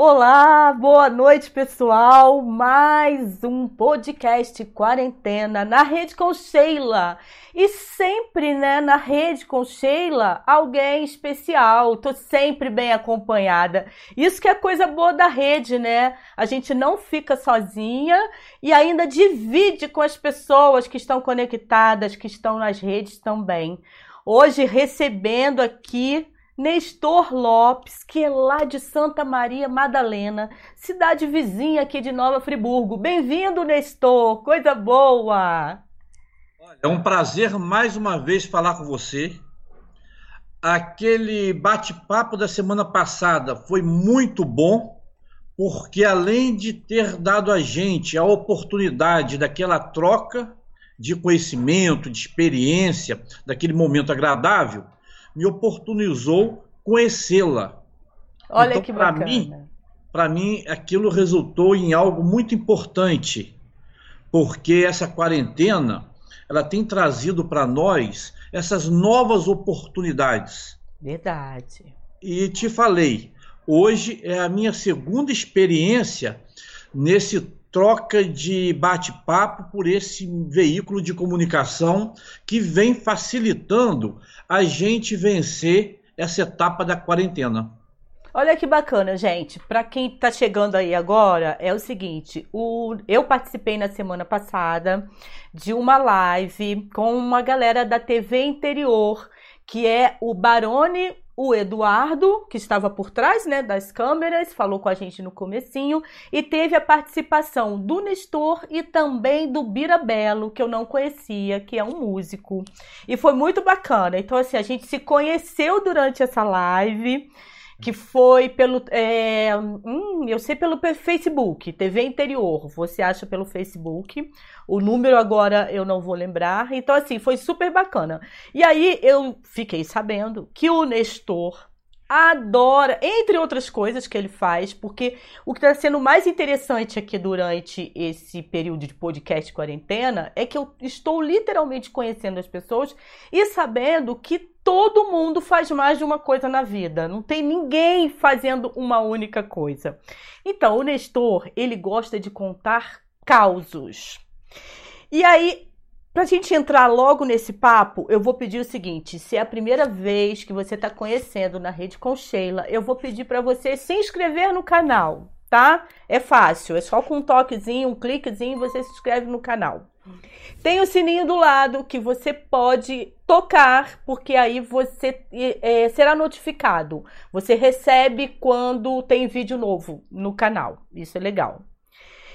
Olá, boa noite, pessoal. Mais um podcast quarentena na rede com Sheila. E sempre, né, na rede com Sheila, alguém especial. Tô sempre bem acompanhada. Isso que é coisa boa da rede, né? A gente não fica sozinha e ainda divide com as pessoas que estão conectadas, que estão nas redes também. Hoje recebendo aqui Nestor Lopes, que é lá de Santa Maria Madalena, cidade vizinha aqui de Nova Friburgo. Bem-vindo, Nestor, coisa boa! É um prazer mais uma vez falar com você. Aquele bate-papo da semana passada foi muito bom, porque além de ter dado a gente a oportunidade daquela troca de conhecimento, de experiência, daquele momento agradável, me oportunizou conhecê-la. Olha então, que bacana. Mim, para mim, aquilo resultou em algo muito importante, porque essa quarentena ela tem trazido para nós essas novas oportunidades. Verdade. E te falei, hoje é a minha segunda experiência nesse troca de bate-papo por esse veículo de comunicação que vem facilitando a gente vencer essa etapa da quarentena. Olha que bacana, gente. Para quem está chegando aí agora, é o seguinte: o, eu participei na semana passada de uma live com uma galera da TV interior, que é o Barone o Eduardo, que estava por trás né, das câmeras, falou com a gente no comecinho, e teve a participação do Nestor e também do Birabelo, que eu não conhecia, que é um músico. E foi muito bacana. Então, assim, a gente se conheceu durante essa live que foi pelo. É, hum, eu sei pelo Facebook, TV Interior. Você acha pelo Facebook. O número agora eu não vou lembrar. Então, assim, foi super bacana. E aí eu fiquei sabendo que o Nestor adora, entre outras coisas que ele faz, porque o que está sendo mais interessante aqui durante esse período de podcast quarentena é que eu estou literalmente conhecendo as pessoas e sabendo que todo mundo faz mais de uma coisa na vida, não tem ninguém fazendo uma única coisa. Então, o Nestor, ele gosta de contar causos. E aí, para a gente entrar logo nesse papo, eu vou pedir o seguinte: se é a primeira vez que você está conhecendo na Rede com Sheila, eu vou pedir para você se inscrever no canal, tá? É fácil, é só com um toquezinho, um cliquezinho, você se inscreve no canal. Tem o sininho do lado que você pode tocar, porque aí você é, será notificado. Você recebe quando tem vídeo novo no canal. Isso é legal.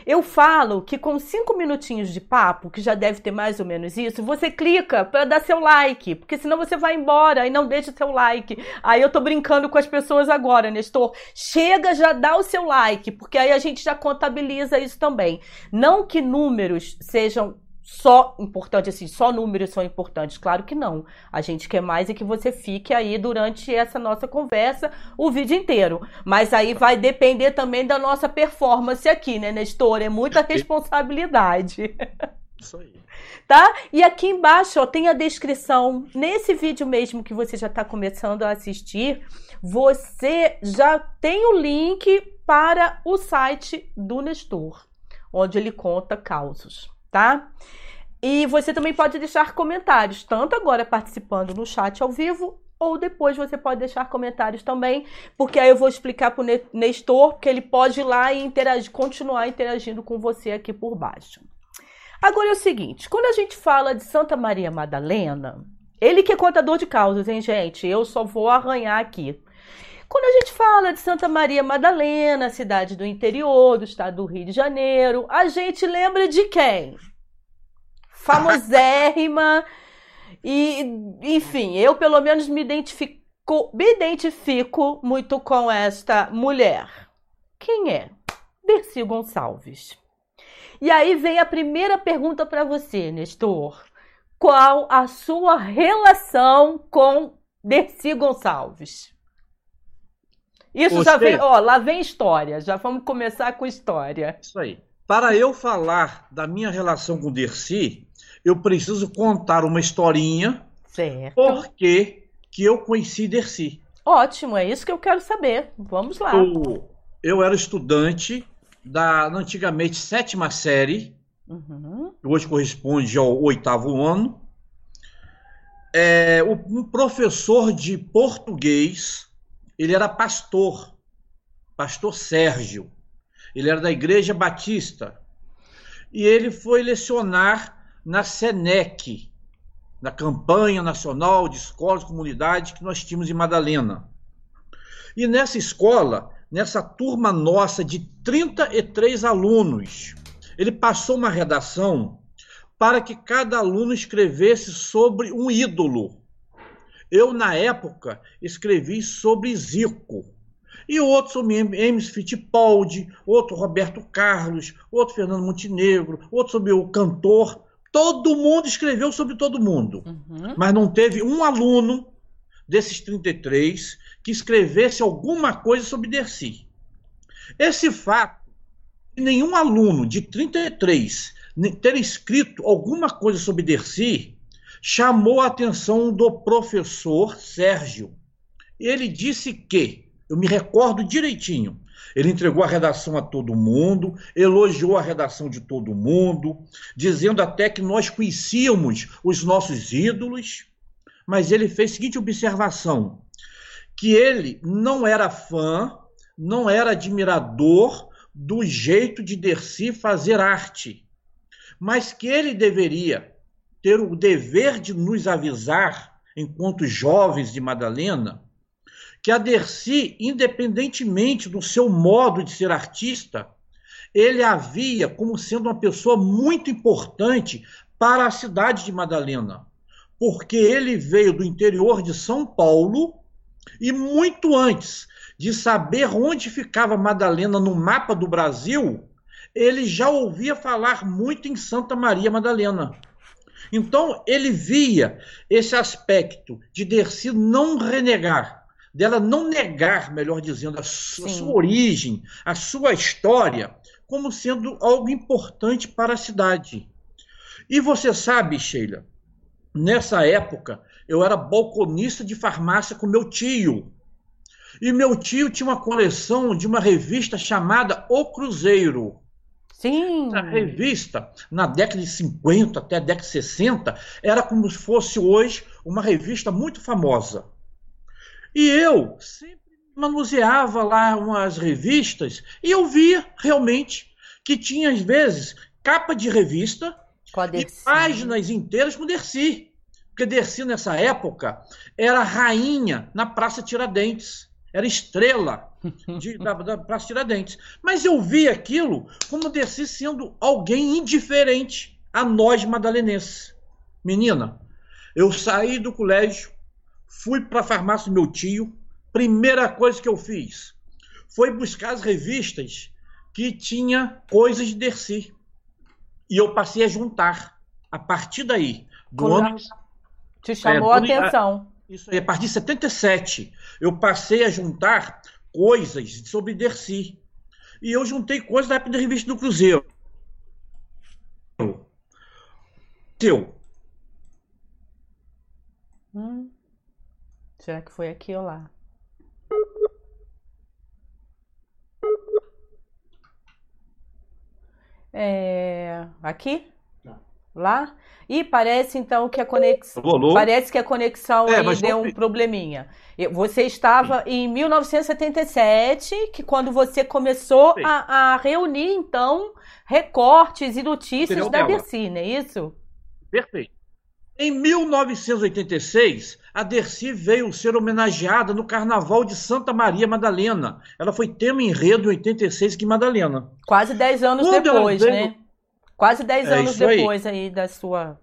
Eu falo que com cinco minutinhos de papo, que já deve ter mais ou menos isso, você clica para dar seu like, porque senão você vai embora e não deixa seu like. Aí eu tô brincando com as pessoas agora, Nestor. Chega, já dá o seu like, porque aí a gente já contabiliza isso também. Não que números sejam só importante, assim, só números são importantes. Claro que não. A gente quer mais é que você fique aí durante essa nossa conversa o vídeo inteiro. Mas aí vai depender também da nossa performance aqui, né, Nestor? É muita responsabilidade. Isso aí. Tá? E aqui embaixo ó, tem a descrição. Nesse vídeo mesmo que você já está começando a assistir, você já tem o link para o site do Nestor, onde ele conta causos tá? E você também pode deixar comentários, tanto agora participando no chat ao vivo, ou depois você pode deixar comentários também, porque aí eu vou explicar para o Nestor, que ele pode ir lá e interagir, continuar interagindo com você aqui por baixo. Agora é o seguinte, quando a gente fala de Santa Maria Madalena, ele que é contador de causas, hein, gente? Eu só vou arranhar aqui. Quando a gente fala de Santa Maria Madalena, cidade do interior do estado do Rio de Janeiro, a gente lembra de quem? Famosérrima. e, enfim, eu pelo menos me identifico, me identifico muito com esta mulher. Quem é? Dercy Gonçalves. E aí vem a primeira pergunta para você, Nestor. Qual a sua relação com Dercy Gonçalves? Isso já vem, ó, lá vem história. Já vamos começar com história. Isso aí. Para eu falar da minha relação com Dercy, eu preciso contar uma historinha. Certo. Porque que eu conheci Dercy. Ótimo, é isso que eu quero saber. Vamos lá. O, eu era estudante da antigamente sétima série, uhum. que hoje corresponde ao oitavo ano. É, um professor de português, ele era pastor, pastor Sérgio. Ele era da Igreja Batista. E ele foi lecionar na SENEC, na campanha nacional de escolas e comunidades que nós tínhamos em Madalena. E nessa escola, nessa turma nossa de 33 alunos, ele passou uma redação para que cada aluno escrevesse sobre um ídolo. Eu, na época, escrevi sobre Zico. E outros sobre Emes Fittipaldi, outro Roberto Carlos, outro Fernando Montenegro, outro sobre o cantor. Todo mundo escreveu sobre todo mundo. Uhum. Mas não teve um aluno desses 33 que escrevesse alguma coisa sobre Dercy. Esse fato de nenhum aluno de 33 ter escrito alguma coisa sobre Dercy chamou a atenção do professor Sérgio. Ele disse que, eu me recordo direitinho, ele entregou a redação a todo mundo, elogiou a redação de todo mundo, dizendo até que nós conhecíamos os nossos ídolos, mas ele fez a seguinte observação: que ele não era fã, não era admirador do jeito de Dercy fazer arte, mas que ele deveria ter o dever de nos avisar, enquanto jovens de Madalena, que a Dercy, independentemente do seu modo de ser artista, ele havia como sendo uma pessoa muito importante para a cidade de Madalena, porque ele veio do interior de São Paulo e muito antes de saber onde ficava Madalena no mapa do Brasil, ele já ouvia falar muito em Santa Maria Madalena. Então, ele via esse aspecto de Dercy não renegar, dela não negar, melhor dizendo, a sua, sua origem, a sua história, como sendo algo importante para a cidade. E você sabe, Sheila, nessa época, eu era balconista de farmácia com meu tio. E meu tio tinha uma coleção de uma revista chamada O Cruzeiro. Sim. Essa revista, na década de 50 até a década de 60, era como se fosse hoje uma revista muito famosa. E eu sempre manuseava lá umas revistas e eu via realmente que tinha, às vezes, capa de revista e páginas inteiras com Dercy. Porque Dercy, nessa época, era rainha na Praça Tiradentes. Era estrela de, da, da, Praça Tiradentes. Mas eu vi aquilo como Dercy sendo alguém indiferente a nós madalenenses. Menina, eu saí do colégio, fui para a farmácia do meu tio. Primeira coisa que eu fiz foi buscar as revistas que tinha coisas de Dercy. E eu passei a juntar. A partir daí, do ano te chamou é, a atenção. Isso aí, a partir de 77, eu passei a juntar coisas sobre Dercy. E eu juntei coisas da época da revista do Cruzeiro. Seu. Hum. Será que foi aqui ou lá? É... Aqui? Lá? E parece então que a conexão. Parece que a conexão é, aí deu um probleminha. Você estava em 1977, que quando você começou a, a, reunir, então, recortes e notícias da Dercy, não é isso? Perfeito. Em 1986, a Dercy veio ser homenageada no Carnaval de Santa Maria Madalena. Ela foi tema enredo em 86 aqui em Madalena. Quase 10 anos quando depois, veio... né? Quase 10 é anos depois aí. aí da sua.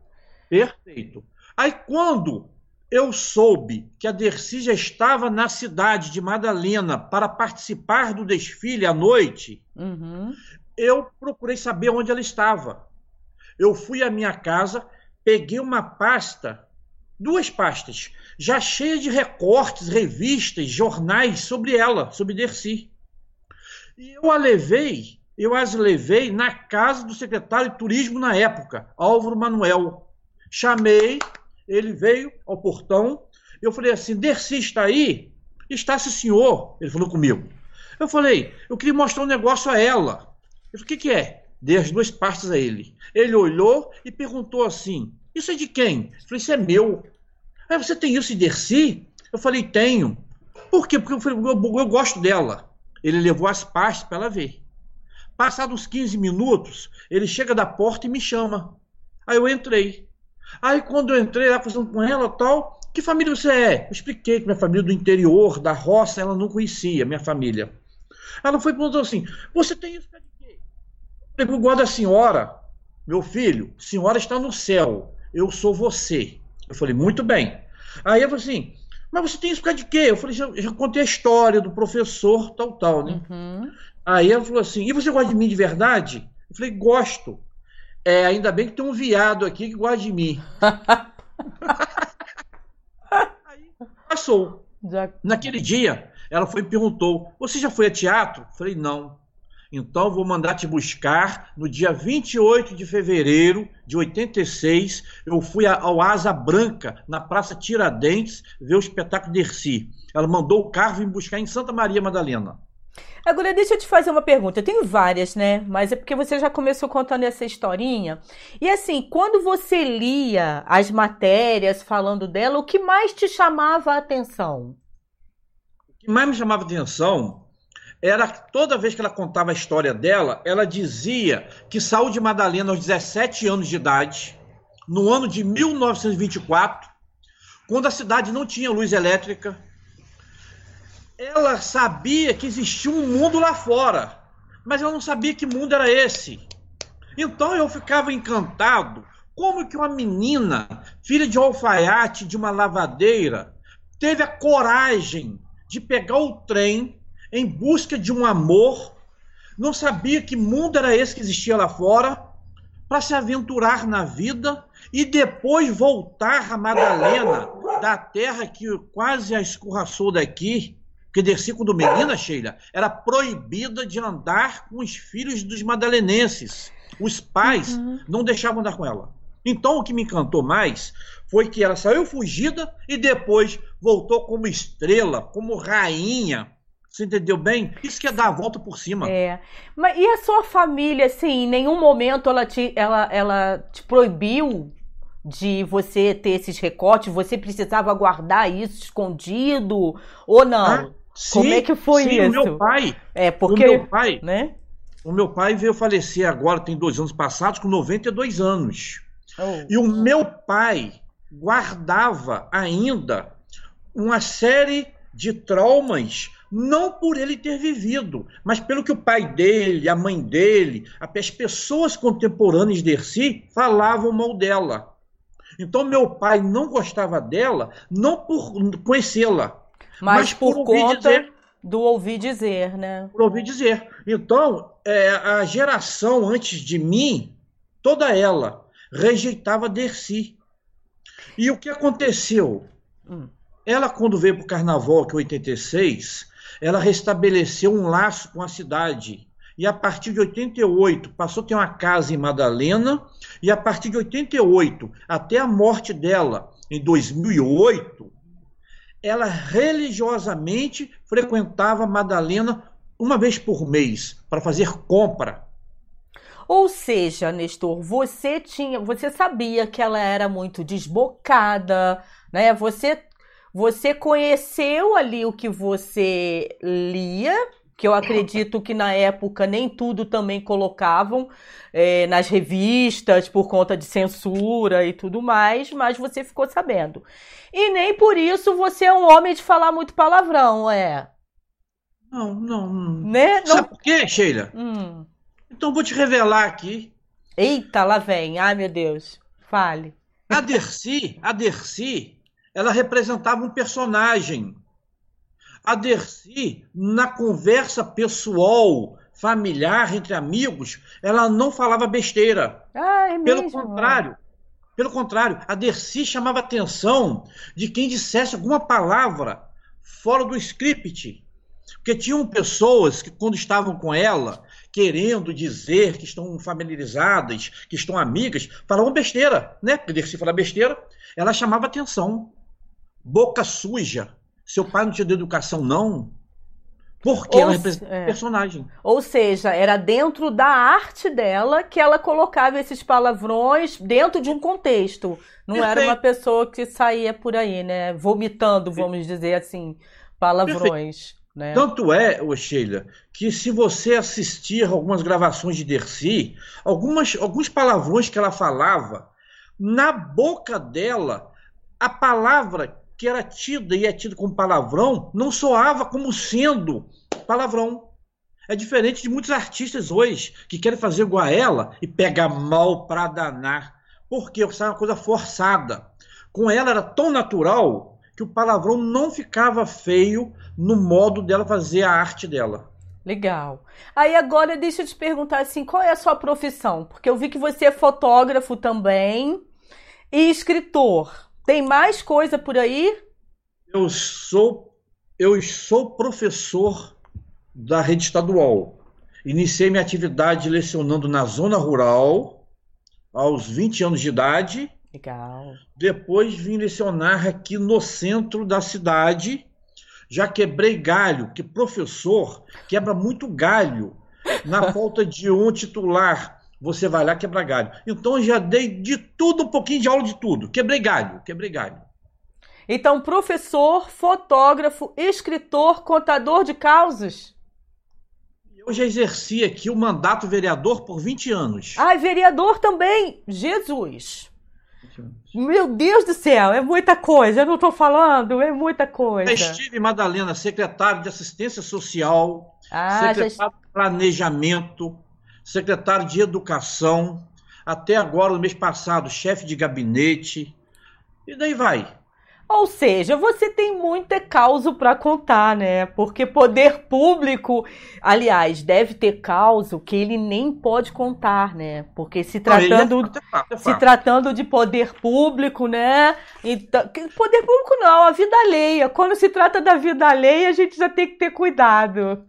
Perfeito. Aí quando eu soube que a Dercy já estava na cidade de Madalena para participar do desfile à noite, uhum. eu procurei saber onde ela estava. Eu fui à minha casa, peguei uma pasta, duas pastas, já cheia de recortes, revistas, jornais sobre ela, sobre Dercy. E eu a levei eu as levei na casa do secretário de turismo na época, Álvaro Manuel. Chamei, ele veio ao portão. Eu falei assim: Dercy está aí? Está, sim, senhor. Ele falou comigo. Eu falei, eu queria mostrar um negócio a ela. Eu falei, o que, que é? Dei as duas pastas a ele. Ele olhou e perguntou assim: Isso é de quem? Eu falei, isso é meu. Aí você tem isso de Dercy? Eu falei, tenho. Por quê? Porque eu, falei, eu, eu gosto dela. Ele levou as pastas para ela ver. Passados uns 15 minutos, ele chega da porta e me chama. Aí eu entrei. Aí quando eu entrei lá fazendo com ela tal, que família você é? Eu expliquei que minha família do interior, da roça, ela não conhecia, minha família. Ela foi perguntou assim: Você tem isso de quê? Eu falei, igual da senhora, meu filho, senhora está no céu, eu sou você. Eu falei, muito bem. Aí eu falei assim, mas você tem isso por causa de quê? Eu falei, já, já contei a história do professor, tal, tal, né? Uhum. Aí ela falou assim, e você gosta de mim de verdade? Eu falei, gosto. É, ainda bem que tem um viado aqui que gosta de mim. Aí passou. Já... Naquele dia, ela foi e perguntou: Você já foi a teatro? Eu falei: Não. Então vou mandar te buscar no dia 28 de fevereiro de 86. Eu fui ao Asa Branca, na Praça Tiradentes, ver o espetáculo Dercy. Ela mandou o carro vir buscar em Santa Maria Madalena. Agora, deixa eu te fazer uma pergunta. Eu tenho várias, né? Mas é porque você já começou contando essa historinha. E assim, quando você lia as matérias falando dela, o que mais te chamava a atenção? O que mais me chamava a atenção era toda vez que ela contava a história dela, ela dizia que saiu de Madalena aos 17 anos de idade, no ano de 1924, quando a cidade não tinha luz elétrica. Ela sabia que existia um mundo lá fora, mas ela não sabia que mundo era esse. Então eu ficava encantado. Como que uma menina, filha de um alfaiate de uma lavadeira, teve a coragem de pegar o trem em busca de um amor, não sabia que mundo era esse que existia lá fora, para se aventurar na vida e depois voltar a Madalena, da terra que quase a escorraçou daqui, porque desci quando menina, Sheila, era proibida de andar com os filhos dos madalenenses. Os pais uhum. não deixavam andar com ela. Então o que me encantou mais foi que ela saiu fugida e depois voltou como estrela, como rainha, você entendeu bem? Isso que é dar a volta por cima. É. Mas e a sua família, assim, em nenhum momento ela te, ela, ela te proibiu de você ter esses recortes? Você precisava guardar isso escondido ou não? Ah, sim, Como é que foi sim, isso? O meu pai. É, porque. O meu pai. Né? O meu pai veio falecer agora, tem dois anos passados, com 92 anos. Oh. E o meu pai guardava ainda uma série de traumas não por ele ter vivido, mas pelo que o pai dele, a mãe dele, as pessoas contemporâneas de si falavam mal dela. Então meu pai não gostava dela, não por conhecê-la, mas, mas, por, por conta dizer, do ouvir dizer, né? Por ouvir dizer. Então, é, a geração antes de mim, toda ela, rejeitava Dercy. E o que aconteceu? Hum. Ela, quando veio para o carnaval, que é 86, ela restabeleceu um laço com a cidade. E a partir de 88 passou a ter uma casa em Madalena, e a partir de 88 até a morte dela em 2008, ela religiosamente frequentava Madalena uma vez por mês para fazer compra. Ou seja, Nestor, você tinha, você sabia que ela era muito desbocada, né? Você você conheceu ali o que você lia, que eu acredito que na época nem tudo também colocavam é, nas revistas por conta de censura e tudo mais, mas você ficou sabendo. E nem por isso você é um homem de falar muito palavrão, é? Não, não. Né? Sabe por quê, Sheila? Hum. Então vou te revelar aqui. Eita, lá vem. Ai, meu Deus. Fale. A Dercy, a Dercy, ela representava um personagem. A Dercy, na conversa pessoal, familiar, entre amigos, ela não falava besteira. Ah, é mesmo? Pelo contrário, pelo contrário, a Dercy chamava atenção de quem dissesse alguma palavra fora do script. Porque tinham pessoas que, quando estavam com ela, querendo dizer que estão familiarizadas, que estão amigas, falavam besteira, né? Porque Dercy falava besteira, ela chamava atenção boca suja. Seu pai não te deu educação, não? Porque Ou ela se- representa é. personagem. Ou seja, era dentro da arte dela que ela colocava esses palavrões dentro de um contexto. Não era Perfeito. uma pessoa que saía por aí, né? Vomitando, vamos dizer assim, palavrões. Né? Tanto é, ô Sheila, que se você assistir algumas gravações de Dercy, algumas, alguns palavrões que ela falava, na boca dela, a palavra que era tida e é tida como palavrão não soava como sendo palavrão. É diferente de muitos artistas hoje que querem fazer igual a ela e pega mal pra danar. Porque isso é uma coisa forçada. Com ela era tão natural que o palavrão não ficava feio no modo dela fazer a arte dela. Legal. Aí agora deixa eu te perguntar assim, qual é a sua profissão? Porque eu vi que você é fotógrafo também e escritor. Tem mais coisa por aí? Eu sou eu sou professor da rede estadual. Iniciei minha atividade lecionando na zona rural aos 20 anos de idade. Legal. Depois vim lecionar aqui no centro da cidade. Já quebrei galho, que professor quebra muito galho. Na falta de um titular, você vai lá quebrar galho. Então eu já dei de tudo, um pouquinho de aula de tudo. Quebrei galho, quebrei galho. Então, professor, fotógrafo, escritor, contador de causas. Eu já exerci aqui o mandato vereador por 20 anos. Ah, vereador também. Jesus. Meu Deus do céu, é muita coisa. Eu não tô falando, é muita coisa. Estive, Madalena, secretário de Assistência Social, Ah, já secretário de Planejamento, secretário de Educação, até agora, no mês passado, chefe de gabinete, e daí vai. Ou seja, você tem muita causa para contar, né? Porque poder público, aliás, deve ter causa que ele nem pode contar, né? Porque se tratando, é fato, é fato, se tratando de poder público, né? Então, poder público não, a vida alheia. Quando se trata da vida alheia, a gente já tem que ter cuidado.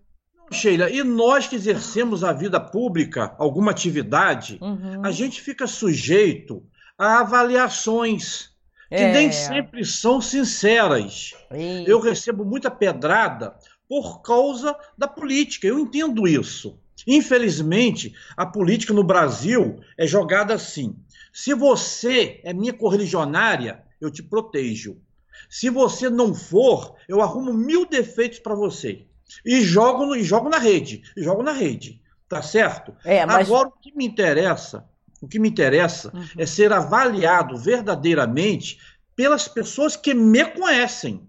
Sheila, e nós que exercemos a vida pública, alguma atividade, Uhum. a gente fica sujeito a avaliações que É. nem sempre são sinceras. Eita. Eu recebo muita pedrada por causa da política. Eu entendo isso. Infelizmente, a política no Brasil é jogada assim. Se você é minha correligionária, eu te protejo. Se você não for, eu arrumo mil defeitos para você. E jogo, no, e jogo na rede. E jogo na rede. Tá certo? É, mas Agora, o que me interessa, o que me interessa Uhum. é ser avaliado verdadeiramente pelas pessoas que me conhecem.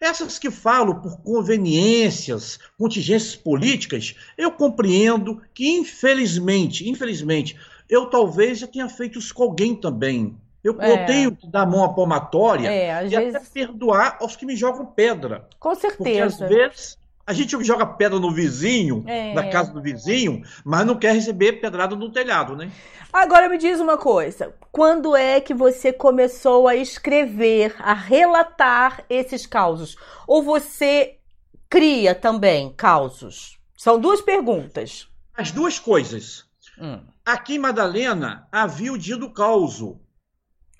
Essas que falam por conveniências, contingências políticas, eu compreendo que, infelizmente, infelizmente, eu talvez já tenha feito isso com alguém também. Eu, É. eu tenho que dar mão à palmatória é, e até vezes, perdoar aos que me jogam pedra. com Porque às certeza. vezes a gente joga pedra no vizinho, É. na casa do vizinho, mas não quer receber pedrada no telhado, né? Agora me diz uma coisa. Quando é que você começou a escrever, a relatar esses causos? Ou você cria também causos? São duas perguntas. As duas coisas. Hum. Aqui em Madalena havia o dia do causo.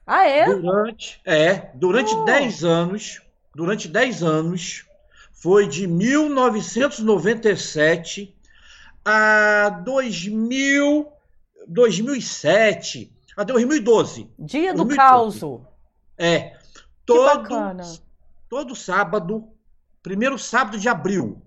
Ah, é? Durante, é, durante Oh. 10 anos, durante 10 anos, foi de 1997 a 2000, 2007, a 2012. Dia do 2012. causo. É, todo, todo sábado, primeiro sábado de abril.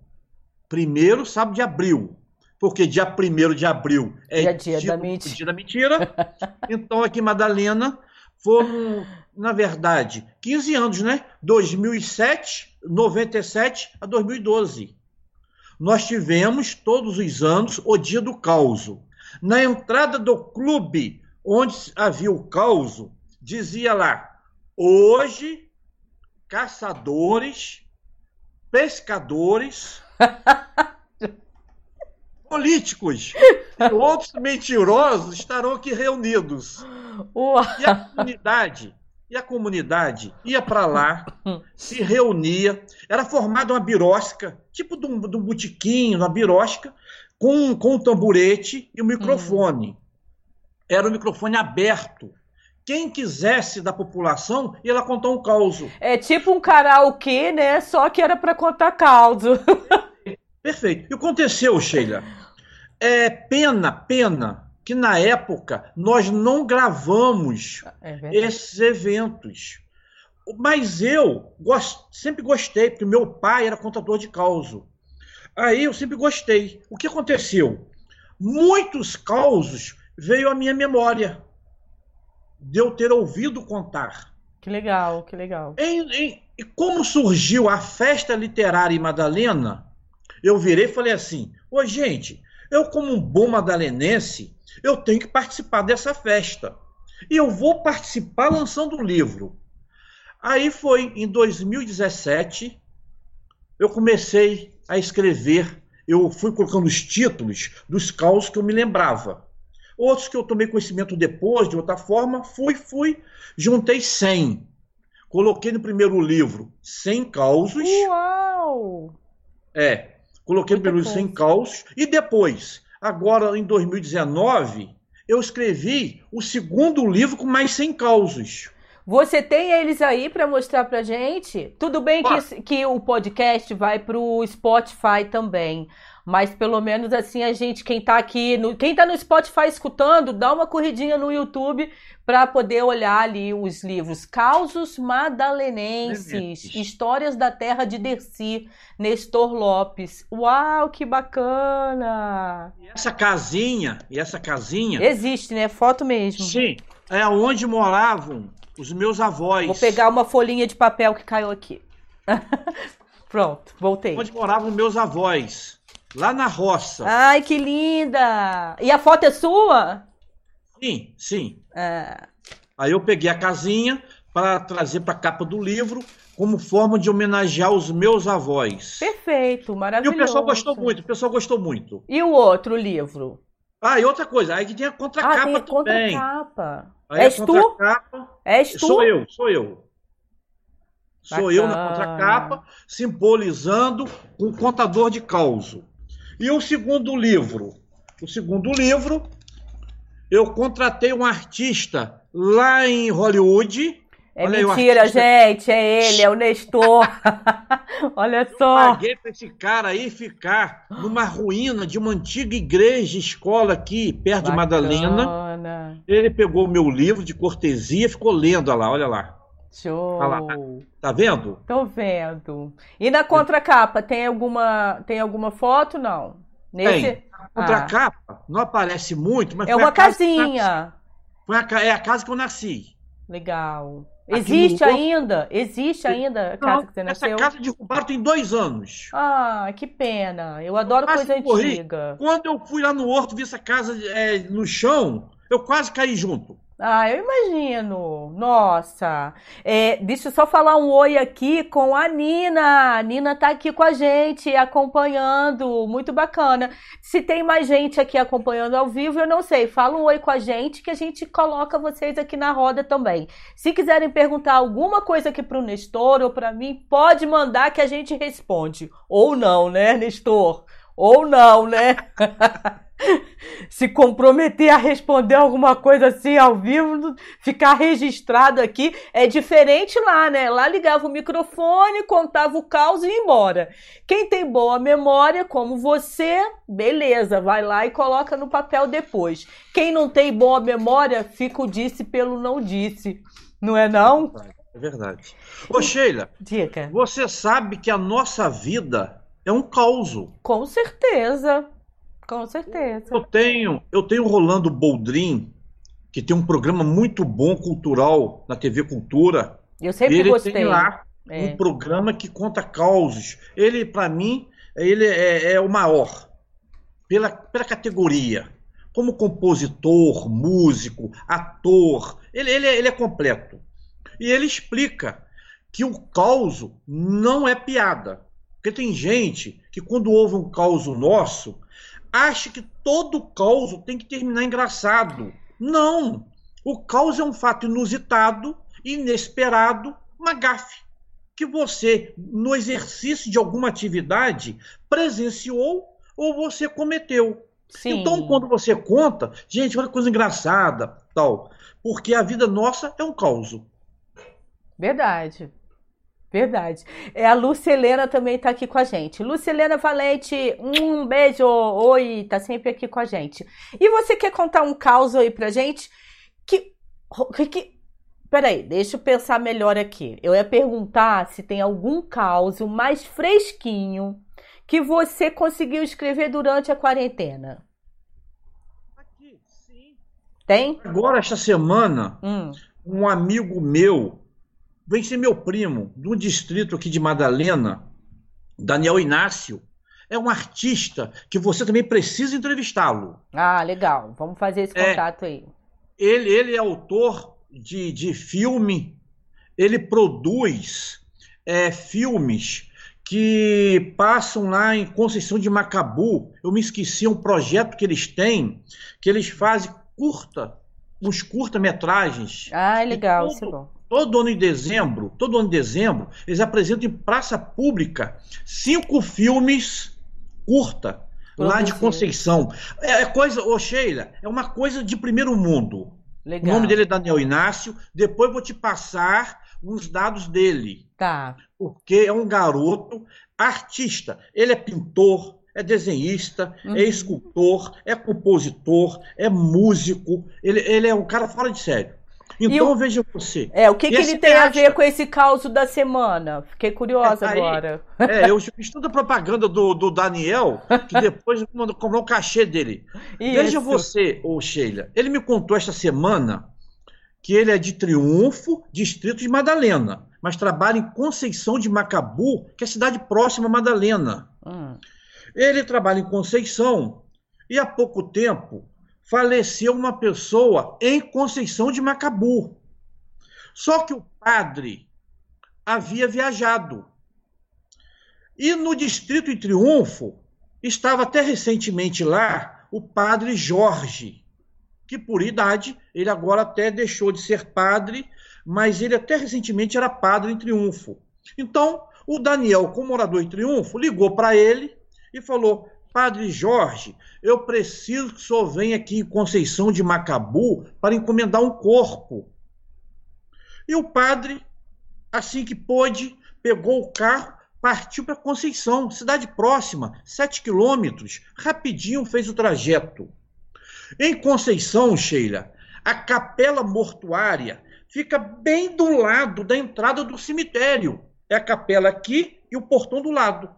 Primeiro sábado de abril. Porque dia 1 de abril é Dia- dia tido da mentira. dia da mentira. então, aqui em Madalena, foram, na verdade, 15 anos, né? 2007, 97 a 2012. Nós tivemos todos os anos o dia do causo. Na entrada do clube onde havia o causo, dizia lá: hoje, caçadores, pescadores, políticos e outros mentirosos estarão aqui reunidos. Ua- E a comunidade, e a comunidade ia para lá, se reunia, era formada uma birosca, tipo de um, de um botiquinho, uma birosca, com, com um tamburete e um microfone. Era um microfone aberto. Quem quisesse da população ia lá contar um caos. É tipo um karaokê, né? Só que era para contar causo. Perfeito. E aconteceu, Sheila? É pena, pena que na época nós não gravamos é esses eventos. Mas eu gost... sempre gostei, porque meu pai era contador de causo. Aí eu sempre gostei. O que aconteceu? Muitos causos veio à minha memória de eu ter ouvido contar. Que legal, que legal. e como surgiu a festa literária em Madalena, eu virei e falei assim: ô gente, eu, como um bom madalenense, eu tenho que participar dessa festa. E eu vou participar lançando um livro. Aí foi em 2017, eu comecei a escrever, eu fui colocando os títulos dos causos que eu me lembrava. Outros que eu tomei conhecimento depois, de outra forma, fui, fui, juntei 100. Coloquei no primeiro livro 100 causos. Uau! É, coloquei Muita no primeiro livro 100 causos. E depois, agora em 2019, eu escrevi o segundo livro com mais 100 causos. Você tem eles aí para mostrar pra gente? Tudo bem que, que o podcast vai pro Spotify também. Mas pelo menos assim a gente, quem tá aqui, no, quem tá no Spotify escutando, dá uma corridinha no YouTube para poder olhar ali os livros Causos Madalenenses, Histórias da Terra de Dercy, Nestor Lopes. Uau, que bacana! E essa casinha, e essa casinha. Existe, né? Foto mesmo. Sim, é onde moravam os meus avós. Vou pegar uma folhinha de papel que caiu aqui. Pronto, voltei. Onde moravam meus avós. Lá na roça. Ai, que linda! E a foto é sua? Sim, sim. É. Aí eu peguei a casinha para trazer para a capa do livro como forma de homenagear os meus avós. Perfeito, maravilhoso. E o pessoal gostou muito, o pessoal gostou muito. E o outro livro? Ah, e outra coisa, aí que tem a contracapa ah, tem a também. Contracapa. Aí És tu? És tu? Sou eu, sou eu. Bacana. Sou eu na contracapa, simbolizando um contador de causo. E o segundo livro? O segundo livro, eu contratei um artista lá em Hollywood. É Olha mentira, aí, gente, é ele, é o Nestor. Olha só. Eu paguei para esse cara aí ficar numa ruína de uma antiga igreja, escola aqui, perto Bacana. de Madalena. Ele pegou o meu livro de cortesia, ficou lendo, olha lá, olha lá. Show. Olha lá. Tá vendo? Tô vendo. E na contracapa, tem alguma, tem alguma foto? Não. Nesse... Tem. A contracapa ah. não aparece muito, mas é uma casinha. Foi a, é a casa que eu nasci. Legal. Existe ainda? Existe ainda a casa não, que você nasceu? Essa casa derrubaram tem dois anos. Ah, que pena. Eu adoro quase coisa antiga. Quando eu fui lá no horto vi essa casa é, no chão, eu quase caí junto. Ah, eu imagino. Nossa. É, deixa eu só falar um oi aqui com a Nina. A Nina tá aqui com a gente, acompanhando. Muito bacana. Se tem mais gente aqui acompanhando ao vivo, eu não sei. Fala um oi com a gente que a gente coloca vocês aqui na roda também. Se quiserem perguntar alguma coisa aqui pro Nestor ou para mim, pode mandar que a gente responde. Ou não, né, Nestor? Ou não, né? se comprometer a responder alguma coisa assim ao vivo, ficar registrado aqui, é diferente lá, né? Lá ligava o microfone, contava o caos e ia embora. Quem tem boa memória, como você, beleza, vai lá e coloca no papel depois. Quem não tem boa memória, fica o disse pelo não disse. Não é não? É verdade. Ô Sheila, Dica. você sabe que a nossa vida é um caos. Com certeza. Com certeza. Eu tenho, eu tenho o Rolando Boldrin, que tem um programa muito bom cultural na TV Cultura. Eu sempre ele gostei. Tem lá é. um programa que conta causos. Ele, para mim, ele é, é, o maior pela, pela categoria. Como compositor, músico, ator, ele, ele, ele é completo. E ele explica que o caos não é piada. Porque tem gente que, quando ouve um caos nosso, acha que todo caos tem que terminar engraçado. Não! O caos é um fato inusitado, inesperado, uma gafe que você, no exercício de alguma atividade, presenciou ou você cometeu. Sim. Então, quando você conta, gente, olha que coisa engraçada, tal, porque a vida nossa é um caos. Verdade. Verdade. É, a Lucelena também está aqui com a gente. Lucelena Valente, um beijo. Oi, tá sempre aqui com a gente. E você quer contar um caos aí pra gente? Que, que, Peraí, deixa eu pensar melhor aqui. Eu ia perguntar se tem algum caos mais fresquinho que você conseguiu escrever durante a quarentena. Aqui, sim. Tem? Agora, esta semana, hum. um amigo meu, vem ser meu primo, do distrito aqui de Madalena, Daniel Inácio, é um artista que você também precisa entrevistá-lo. Ah, legal. Vamos fazer esse é. contato é, aí. Ele, ele é autor de, de filme, ele produz é, filmes que passam lá em Conceição de Macabu. Eu me esqueci um projeto que eles têm, que eles fazem curta, uns curta-metragens. Ah, legal, todo, isso é bom. Todo ano em dezembro, todo ano em dezembro, eles apresentam em praça pública cinco filmes curta lá de Conceição. É, é coisa, ô Sheila, é uma coisa de primeiro mundo. Legal. O nome dele é Daniel Inácio. Depois vou te passar uns dados dele. Tá. Porque é um garoto artista. Ele é pintor, é desenhista, é uhum. é escultor, é compositor, é músico. Ele, ele é um cara fora de sério. Então, o... veja você. É, o que, que ele tem a ver com esse caos da semana? Fiquei curiosa é, aí, agora. É, eu fiz toda a propaganda do, do Daniel, que depois comprou o cachê dele. Isso. Veja você, ô Sheila, ele me contou esta semana que ele é de Triunfo, distrito de Madalena, mas trabalha em Conceição de Macabu, que é a cidade próxima a Madalena. Hum. Ele trabalha em Conceição e há pouco tempo faleceu uma pessoa em Conceição de Macabu. Só que o padre havia viajado. E no Distrito de Triunfo estava até recentemente lá o padre Jorge, que por idade ele agora até deixou de ser padre, mas ele até recentemente era padre em Triunfo. Então, o Daniel, como morador em Triunfo, ligou para ele e falou: Padre Jorge, eu preciso que o senhor venha aqui em Conceição de Macabu para encomendar um corpo. E o padre, assim que pôde, pegou o carro, partiu para Conceição, cidade próxima, sete quilômetros, rapidinho fez o trajeto. Em Conceição, Sheila, a capela mortuária fica bem do lado da entrada do cemitério. É a capela aqui e o portão do lado.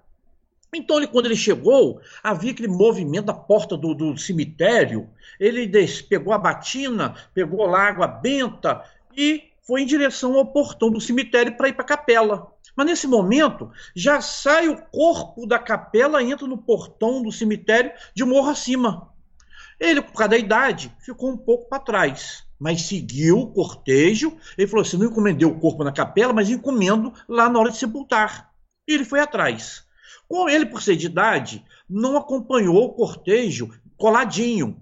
Então, ele, quando ele chegou, havia aquele movimento da porta do, do cemitério. Ele des, pegou a batina, pegou lá a água benta e foi em direção ao portão do cemitério para ir para a capela. Mas nesse momento, já sai o corpo da capela, entra no portão do cemitério de morro acima. Ele, por causa da idade, ficou um pouco para trás, mas seguiu o cortejo. Ele falou assim: não encomendei o corpo na capela, mas encomendo lá na hora de sepultar. E ele foi atrás. Com ele, por ser de idade, não acompanhou o cortejo coladinho.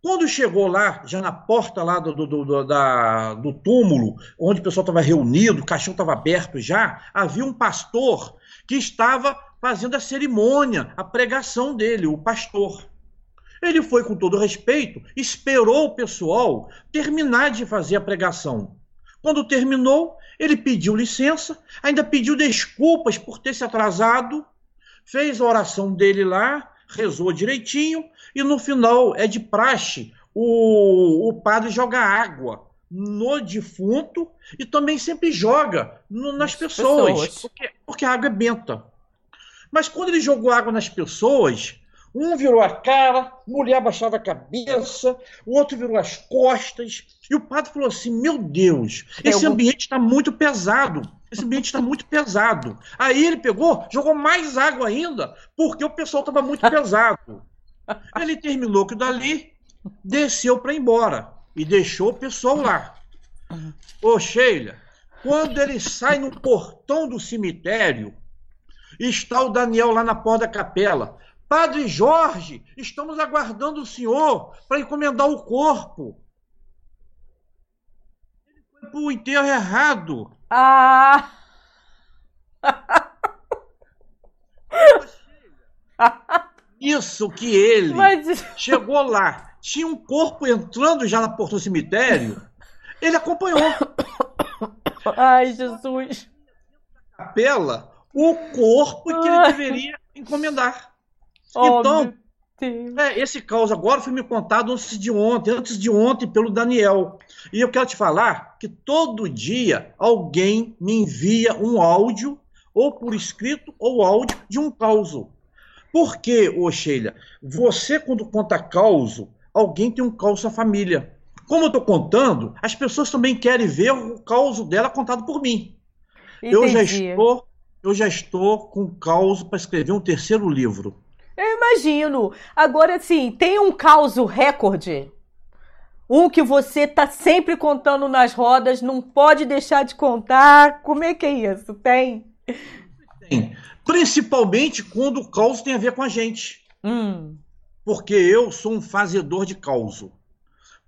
Quando chegou lá, já na porta lá do, do, do, da, do túmulo, onde o pessoal estava reunido, o caixão estava aberto já, havia um pastor que estava fazendo a cerimônia, a pregação dele, o pastor. Ele foi com todo respeito, esperou o pessoal terminar de fazer a pregação. Quando terminou, ele pediu licença, ainda pediu desculpas por ter se atrasado fez a oração dele lá, rezou direitinho, e no final é de praxe o, o padre joga água no defunto e também sempre joga no, nas pessoas, pessoas. Porque, porque a água é benta. Mas quando ele jogou água nas pessoas, um virou a cara, mulher abaixava a cabeça, o outro virou as costas, e o padre falou assim: Meu Deus, esse ambiente está muito pesado. Esse ambiente está muito pesado. Aí ele pegou, jogou mais água ainda, porque o pessoal estava muito pesado. Ele terminou que dali, desceu para ir embora e deixou o pessoal lá. Ô Sheila, quando ele sai no portão do cemitério, está o Daniel lá na porta da capela. Padre Jorge, estamos aguardando o senhor para encomendar o corpo. Ele foi para o enterro errado. Ah! Isso que ele Mas... chegou lá, tinha um corpo entrando já na porta do cemitério, ele acompanhou. Ai, Jesus. capela o corpo que ele deveria encomendar. Oh, então, é, esse caos agora foi me contado antes de ontem, antes de ontem pelo Daniel. E eu quero te falar que todo dia alguém me envia um áudio, ou por escrito, ou áudio, de um caos. Por quê, ô Sheila? Você, quando conta caos, alguém tem um caos na família. Como eu estou contando, as pessoas também querem ver o caos dela contado por mim. Entendi. Eu já estou, eu já estou com caos para escrever um terceiro livro. Eu imagino. Agora, sim, tem um caos recorde? Um que você tá sempre contando nas rodas, não pode deixar de contar. Como é que é isso? Tem? Tem. Principalmente quando o caos tem a ver com a gente. Hum. Porque eu sou um fazedor de caos.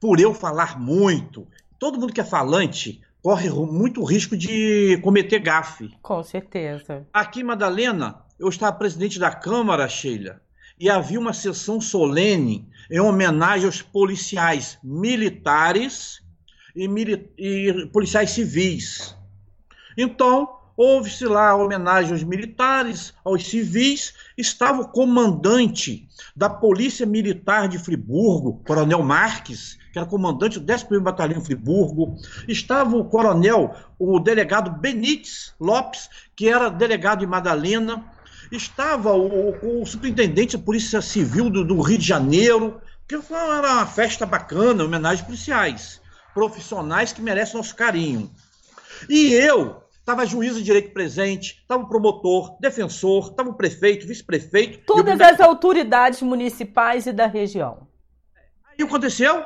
Por eu falar muito, todo mundo que é falante corre muito risco de cometer gafe. Com certeza. Aqui, Madalena, eu estava presidente da Câmara, Sheila, e havia uma sessão solene em homenagem aos policiais militares e, mili e policiais civis. Então, houve-se lá homenagem aos militares, aos civis, estava o comandante da Polícia Militar de Friburgo, Coronel Marques, que era comandante do 11º Batalhão Friburgo, estava o coronel, o delegado Benites Lopes, que era delegado de Madalena, estava o, o superintendente da Polícia Civil do, do, Rio de Janeiro, que era uma festa bacana, homenagem policiais, profissionais que merecem nosso carinho. E eu estava juiz de direito presente, estava o promotor, defensor, estava o prefeito, vice-prefeito. Todas as autoridades municipais e da região. Aí aconteceu?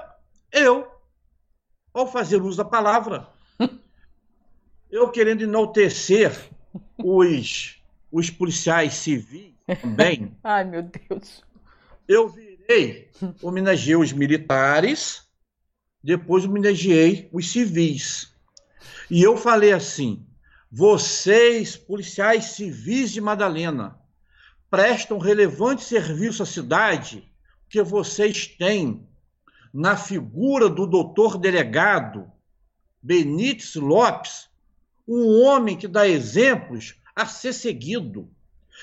Eu, ao fazer uso da palavra, eu querendo enaltecer os os policiais civis também. Ai, meu Deus. Eu virei, homenageei os militares, depois homenageei os civis. E eu falei assim: vocês, policiais civis de Madalena, prestam relevante serviço à cidade que vocês têm na figura do doutor delegado Benítez Lopes, um homem que dá exemplos a ser seguido.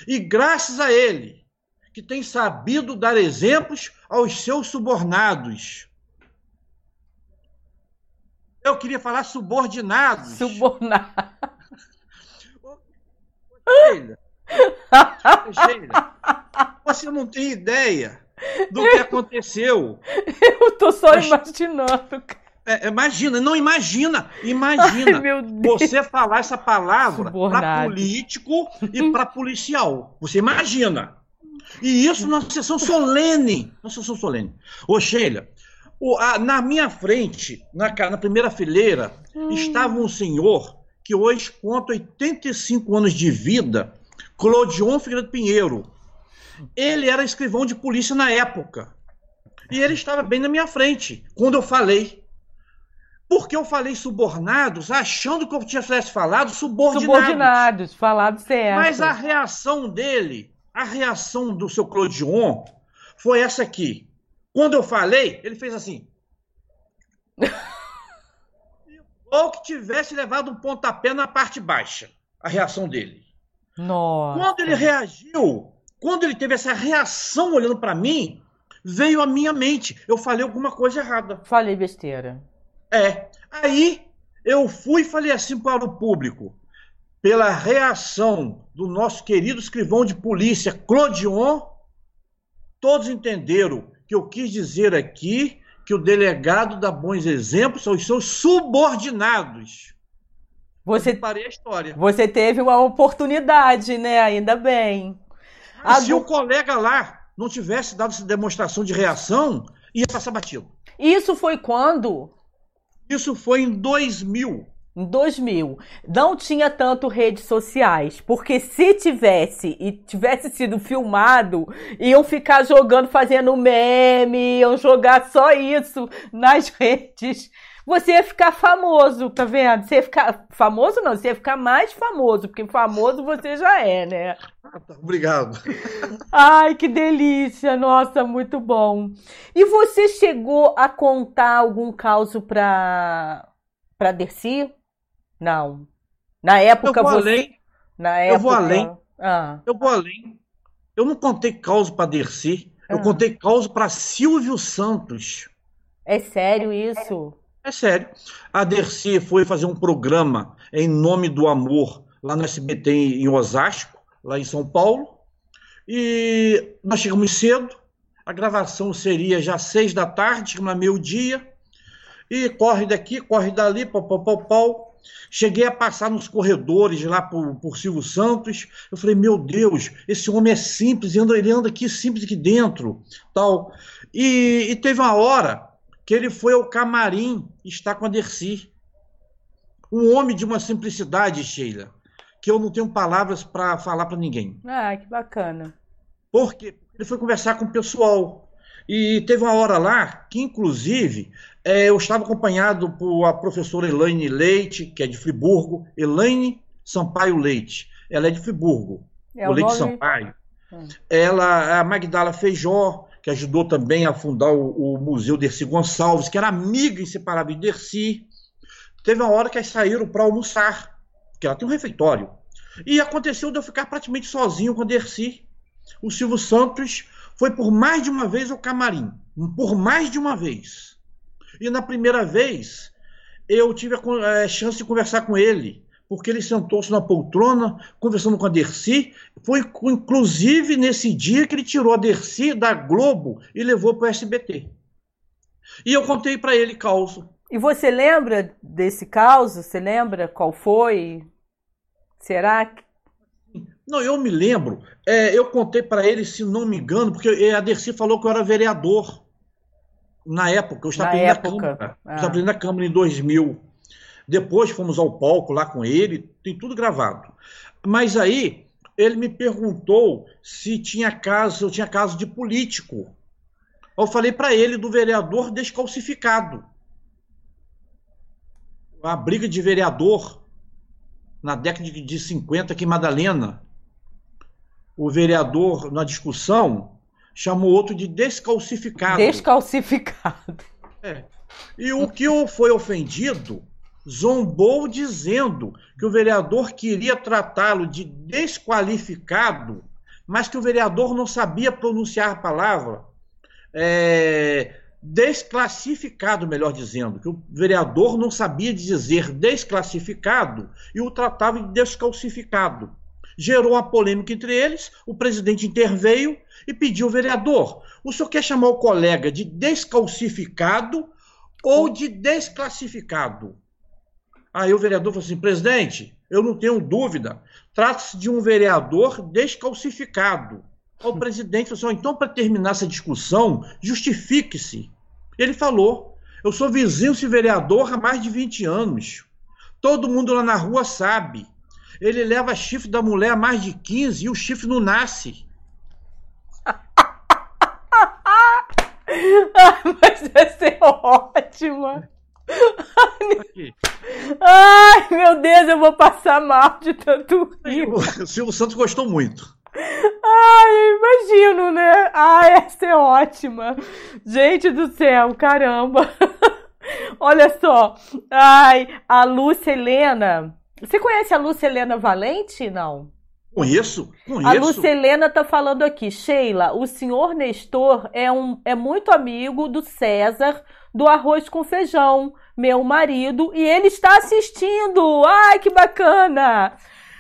E graças a ele, que tem sabido dar exemplos aos seus subornados. Eu queria falar subordinados. Sheila, você não tem ideia do que aconteceu. Eu tô só Mas... imaginando, cara. É, imagina, não imagina, imagina Ai, você falar essa palavra para político e para policial. Você imagina. E isso numa sessão solene. Numa sessão solene. Ô, Sheila, o, a, na minha frente, na, na primeira fileira, hum. estava um senhor que hoje conta 85 anos de vida, Clodion Figueiredo Pinheiro. Ele era escrivão de polícia na época. E ele estava bem na minha frente, quando eu falei. Porque eu falei subornados, achando que eu tivesse falado subordinados. Subordinados, falado certo. Mas a reação dele, a reação do seu Clodion, foi essa aqui. Quando eu falei, ele fez assim. Ou que tivesse levado um pontapé na parte baixa. A reação dele. Nossa. Quando ele reagiu, quando ele teve essa reação olhando para mim, veio à minha mente. Eu falei alguma coisa errada. Falei besteira. É. Aí eu fui e falei assim para o público, pela reação do nosso querido escrivão de polícia, Clodion, todos entenderam que eu quis dizer aqui que o delegado dá bons exemplos aos seus subordinados. Você parei a história. Você teve uma oportunidade, né? Ainda bem. Ah, se o colega lá não tivesse dado essa demonstração de reação, ia passar batido. Isso foi quando? Isso foi em 2000. Em 2000. Não tinha tanto redes sociais, porque se tivesse e tivesse sido filmado, iam ficar jogando, fazendo meme, iam jogar só isso nas redes. Você ia ficar famoso, tá vendo? Você ia ficar famoso não, você ia ficar mais famoso, porque famoso você já é, né? Obrigado. Ai, que delícia! Nossa, muito bom. E você chegou a contar algum caso para para Dercy? Não. Na época eu falei, você Na época. Eu vou além. Ah. Eu vou além. Eu não contei causa para Dercy, eu ah. contei causa para Silvio Santos. É sério isso? É sério. A Dercy foi fazer um programa em nome do amor lá no SBT em Osasco, lá em São Paulo. E nós chegamos cedo. A gravação seria já seis da tarde, chegamos meio-dia. E corre daqui, corre dali, pau, pau, pau, pau. Cheguei a passar nos corredores lá por, por Silvio Santos. Eu falei, meu Deus, esse homem é simples, ele anda aqui simples aqui dentro. tal. E, e teve uma hora que ele foi ao camarim estar com a Dercy. Um homem de uma simplicidade, Sheila, que eu não tenho palavras para falar para ninguém. Ah, que bacana. Porque ele foi conversar com o pessoal. E teve uma hora lá que, inclusive, é, eu estava acompanhado por a professora Elaine Leite, que é de Friburgo, Elaine Sampaio Leite. Ela é de Friburgo, é o, Leite nome... Sampaio. Hum. Ela, a Magdala Feijó, que ajudou também a fundar o, o Museu Dercy Gonçalves, que era amiga inseparável de Dercy. Teve uma hora que eles saíram para almoçar, porque ela tem um refeitório. E aconteceu de eu ficar praticamente sozinho com Dercy. O Silvio Santos foi por mais de uma vez ao camarim. Por mais de uma vez. E na primeira vez, eu tive a é, chance de conversar com ele, porque ele sentou-se na poltrona, conversando com a Dercy. Foi inclusive nesse dia que ele tirou a Dercy da Globo e levou para o SBT. E eu contei para ele causa. E você lembra desse caos? Você lembra qual foi? Será que não, eu me lembro. É, eu contei para ele, se não me engano, porque a Dercy falou que eu era vereador na época. Eu estava na, na Câmara. Ah. Eu estava na Câmara em 2000. Depois fomos ao palco lá com ele, tem tudo gravado. Mas aí ele me perguntou se tinha caso, eu tinha caso de político. Eu falei para ele do vereador descalcificado. A briga de vereador na década de 50 aqui em Madalena. O vereador, na discussão, chamou outro de descalcificado. Descalcificado. É. E o que foi ofendido zombou dizendo que o vereador queria tratá-lo de desqualificado, mas que o vereador não sabia pronunciar a palavra. É, desclassificado, melhor dizendo, que o vereador não sabia dizer desclassificado e o tratava de descalcificado. Gerou uma polêmica entre eles, o presidente interveio e pediu ao vereador: o senhor quer chamar o colega de descalcificado ou de desclassificado? Aí o vereador falou assim: presidente, eu não tenho dúvida, trata-se de um vereador descalcificado ao presidente, falou assim, então para terminar essa discussão, justifique-se. Ele falou, eu sou vizinho e vereador há mais de 20 anos. Todo mundo lá na rua sabe. Ele leva chifre da mulher há mais de 15 e o chifre não nasce. Mas vai ser ótima. Ai, meu Deus, eu vou passar mal de tanto rir. O Silvio Santos gostou muito. Ai, imagino, né? Ai, essa é ótima. Gente do céu, caramba. Olha só. Ai, a Lúcia Helena. Você conhece a Lúcia Helena Valente? Não. Conheço, conheço. A Lúcia Helena tá falando aqui. Sheila, o senhor Nestor é, um, é muito amigo do César do Arroz com Feijão, meu marido, e ele está assistindo. Ai, que bacana.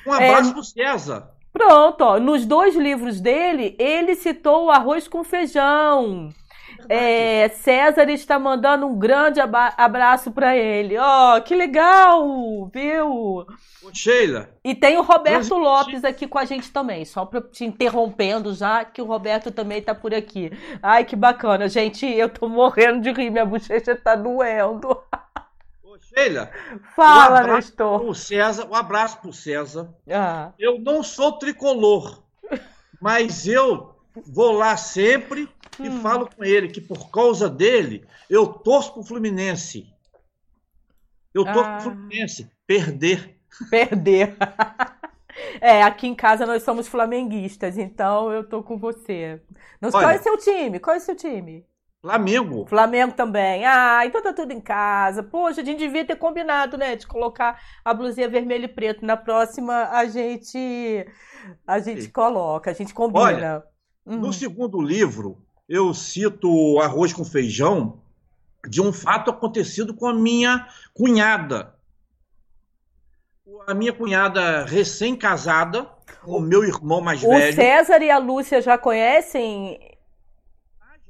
Um abraço é, pro César. Pronto, ó, nos dois livros dele, ele citou o arroz com feijão. É, César está mandando um grande abraço para ele. Ó, oh, que legal, viu? Ô, Sheila. E tem o Roberto Lopes aqui com a gente também, só para te interrompendo já, que o Roberto também está por aqui. Ai, que bacana, gente, eu tô morrendo de rir, minha bochecha tá doendo. Sheila, fala, um Nestor. O César, um abraço pro César. Ah. Eu não sou tricolor, mas eu vou lá sempre e hum. falo com ele que por causa dele eu torço pro Fluminense. Eu torço ah. pro Fluminense. Perder. Perder. É, aqui em casa nós somos flamenguistas, então eu tô com você. Olha, qual é o seu time? Qual é o seu time? Flamengo. Flamengo também. Ah, então tá tudo em casa. Poxa, a gente devia ter combinado, né? De colocar a blusinha vermelho e preto. Na próxima a gente a gente Sim. coloca, a gente combina. Olha, Uhum. No segundo livro, eu cito arroz com feijão de um fato acontecido com a minha cunhada. A minha cunhada recém-casada, com o meu irmão mais O velho. César e a Lúcia já conhecem?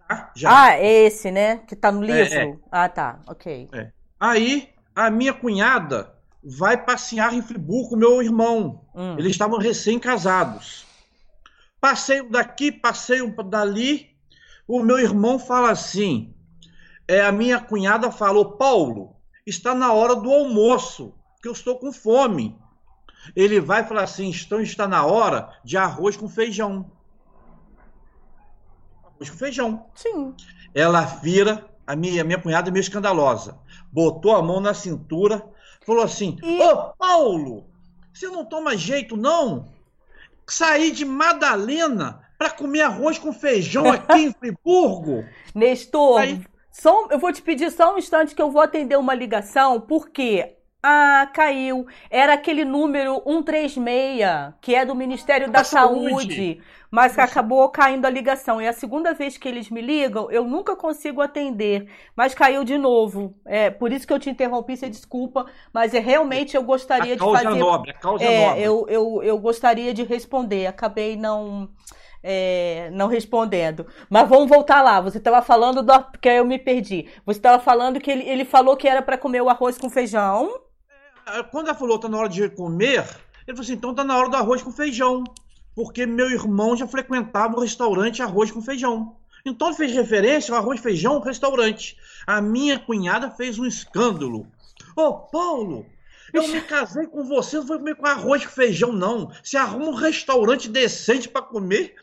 Já, já. Ah, é esse, né? Que tá no livro? É, é. Ah, tá. Ok. Aí, a minha cunhada vai passear em Friburgo com meu irmão. Hum. Eles estavam recém-casados. Passeio daqui, passeio dali. O meu irmão fala assim: é, a minha cunhada falou, Paulo, está na hora do almoço, que eu estou com fome. Ele vai falar assim: então está na hora de arroz com feijão. Arroz com feijão. Sim. Ela vira, a minha, a minha cunhada é meio escandalosa, botou a mão na cintura, falou assim: E- Ô Paulo, você não toma jeito não? Sair de Madalena para comer arroz com feijão aqui em Friburgo? Nestor, Aí- só, eu vou te pedir só um instante que eu vou atender uma ligação, porque. Ah, caiu. Era aquele número 136, que é do Ministério da, Da Saúde, Saúde. mas que acabou caindo a ligação. É a segunda vez que eles me ligam, eu nunca consigo atender, mas caiu de novo. É, por isso que eu te interrompi, você desculpa, mas é realmente eu gostaria A de causa fazer. nobre, a causa É, nobre. eu, eu, eu gostaria de responder, acabei não, é, não respondendo. Mas vamos voltar lá. Você estava falando do. Porque eu me perdi. Você estava falando que ele, ele falou que era para comer o arroz com feijão. Ah, Quando ela falou tá na hora de comer, ele falou assim: então tá na hora do arroz com feijão. Porque meu irmão já frequentava o restaurante arroz com feijão. Então ele fez referência ao arroz feijão restaurante. A minha cunhada fez um escândalo. Ô, Paulo, eu me casei com você, não foi comer com arroz com feijão, não. Você arruma um restaurante decente para comer.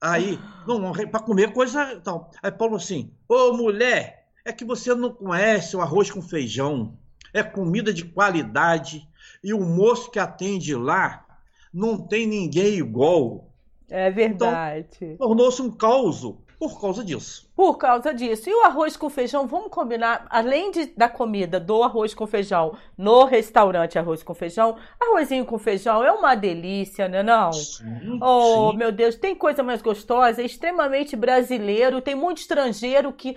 Aí, não, para comer coisa. Então. Aí Paulo assim: Ô mulher, é que você não conhece o arroz com feijão. É comida de qualidade. E o moço que atende lá não tem ninguém igual. É verdade. Tornou-se um caos por causa disso. Por causa disso. E o arroz com feijão, vamos combinar, além de, da comida do arroz com feijão no restaurante arroz com feijão, arrozinho com feijão é uma delícia, né não? Sim, Oh, sim. meu Deus, tem coisa mais gostosa, é extremamente brasileiro, tem muito estrangeiro que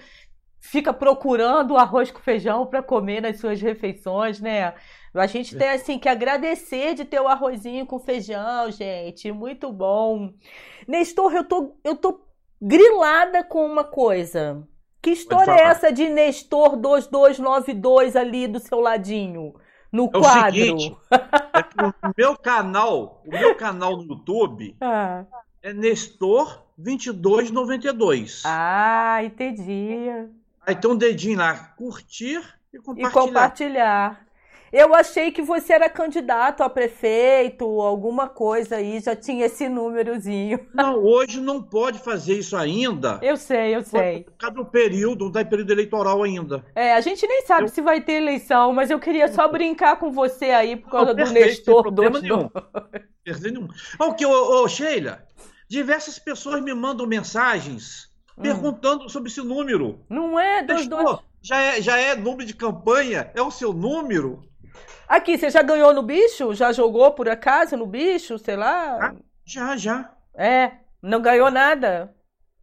fica procurando o arroz com feijão para comer nas suas refeições, né? A gente tem assim que agradecer de ter o arrozinho com feijão, gente, muito bom. Nestor, eu tô eu tô grilada com uma coisa. Que história é essa de Nestor 2292 ali do seu ladinho, no É o quadro? seguinte, É o meu canal, o meu canal no YouTube Ah, é Nestor 2292. ah, entendi. Aí tem um dedinho lá, curtir e E compartilhar. Eu achei que você era candidato a prefeito, alguma coisa aí, já tinha esse númerozinho. Não, hoje não pode fazer isso ainda. Eu sei, eu sei. Por causa do período, não está em período eleitoral ainda. É, a gente nem sabe Eu- se vai ter eleição, mas eu queria só brincar com você aí por causa Não, do perfeito, Nestor sem problema 22. nenhum. Perder nenhum. Ó, que, ô, Sheila, diversas pessoas me mandam mensagens Hum. perguntando sobre esse número. Não é, Nestor, dois. já é, já é número de campanha? É o seu número? Aqui, você já ganhou no bicho? Já jogou por acaso no bicho, sei lá? Ah. Já, já. É, não ganhou nada.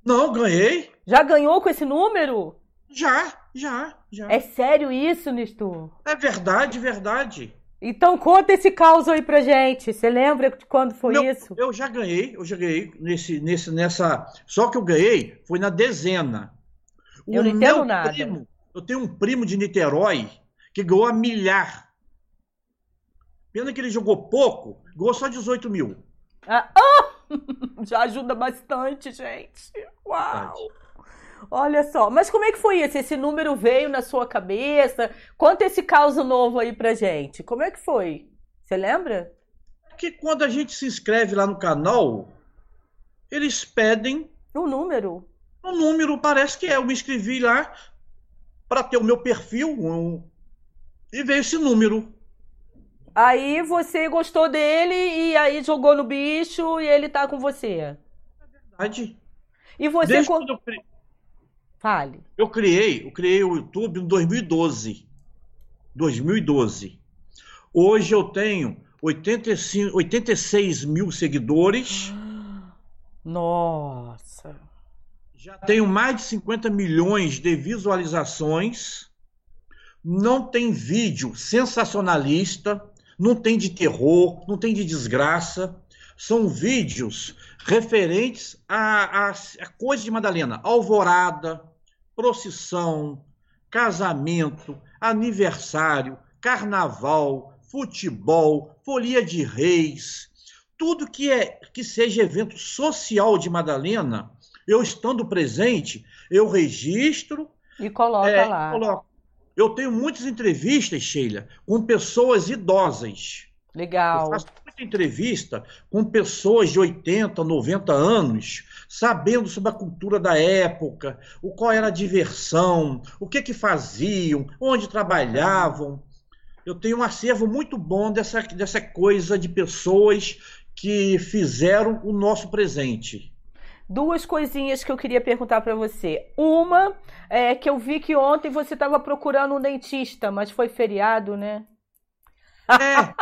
Não, ganhei. Já ganhou com esse número? Já, já, já. É sério isso, Nestor? É verdade, verdade. Então conta esse caos aí pra gente. Você lembra de quando foi Meu, isso? Eu já ganhei, eu já ganhei nesse, nesse, nessa. Só que eu ganhei foi na dezena. Eu O não entendo meu nada. primo- eu tenho um primo de Niterói que ganhou a milhar. Pena que ele jogou pouco, ganhou só 18 mil. Ah, ah! Já ajuda bastante, gente. Uau! Olha só, mas como é que foi isso? Esse número veio na sua cabeça? Conta esse caos novo aí pra gente. Como é que foi? Você lembra? Que quando a gente se inscreve lá no canal, eles pedem O número. um número, parece que é. Eu me inscrevi lá para ter o meu perfil um- e veio esse número. Aí você gostou dele e aí jogou no bicho e ele tá com você. Verdade. E você. Desde co- eu cre- Fale. Eu criei, eu criei o YouTube em 2012. 2012. Hoje eu tenho 85, 86 mil seguidores. Nossa. Já tenho mais de 50 milhões de visualizações. Não tem vídeo sensacionalista, não tem de terror, não tem de desgraça. São vídeos referentes a, a, a coisas de Madalena, alvorada, procissão, casamento, aniversário, carnaval, futebol, folia de reis, tudo que é que seja evento social de Madalena, eu estando presente, eu registro e coloca é, lá. Coloco. Eu tenho muitas entrevistas, Sheila, com pessoas idosas. Legal. Eu faço muita entrevista com pessoas de 80, 90 anos, sabendo sobre a cultura da época, o qual era a diversão, o que que faziam, onde trabalhavam. Eu tenho um acervo muito bom dessa, dessa coisa de pessoas que fizeram o nosso presente. Duas coisinhas que eu queria perguntar para você. Uma é que eu vi que ontem você estava procurando um dentista, mas foi feriado, né? É,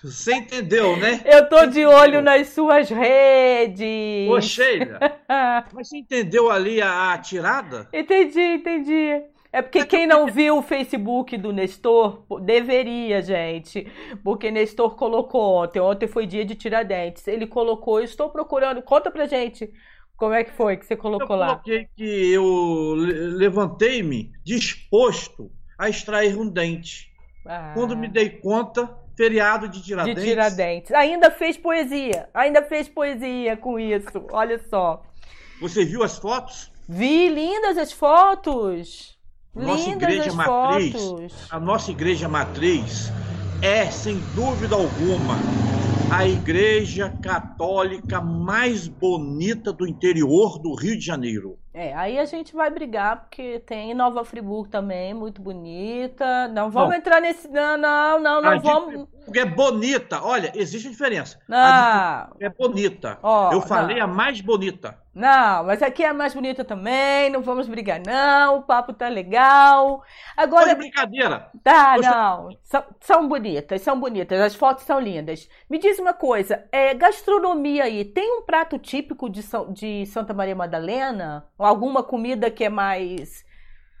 você entendeu, né? Eu tô de olho nas suas redes. Ô, Sheila, mas você entendeu ali a, a tirada? Entendi, entendi. É porque quem não viu o Facebook do Nestor, deveria, gente. Porque Nestor colocou ontem. Ontem foi dia de Tiradentes. Ele colocou, estou procurando. Conta pra gente como é que foi que você colocou lá. Eu coloquei que eu levantei-me disposto a extrair um dente. Ah. Quando me dei conta, feriado de Tiradentes. De Tiradentes. Ainda fez poesia. Ainda fez poesia com isso. Olha só. Você viu as fotos? Vi, lindas as fotos. Nossa Lindas igreja matriz, fotos. a nossa igreja matriz é sem dúvida alguma a igreja católica mais bonita do interior do Rio de Janeiro. É, aí a gente vai brigar, porque tem Nova Friburgo também, muito bonita. Não vamos entrar nesse. Não, não, não, não vamos. Porque é bonita. Olha, existe diferença. Não. É bonita. Oh, Eu falei não. a mais bonita. Não, mas aqui é a mais bonita também. Não vamos brigar, não. O papo tá legal. Agora. Foi brincadeira. Tá, Poxa... não. São, são bonitas, são bonitas. As fotos são lindas. Me diz uma coisa: é, gastronomia aí, tem um prato típico de, São, de Santa Maria Madalena? Alguma comida que é mais.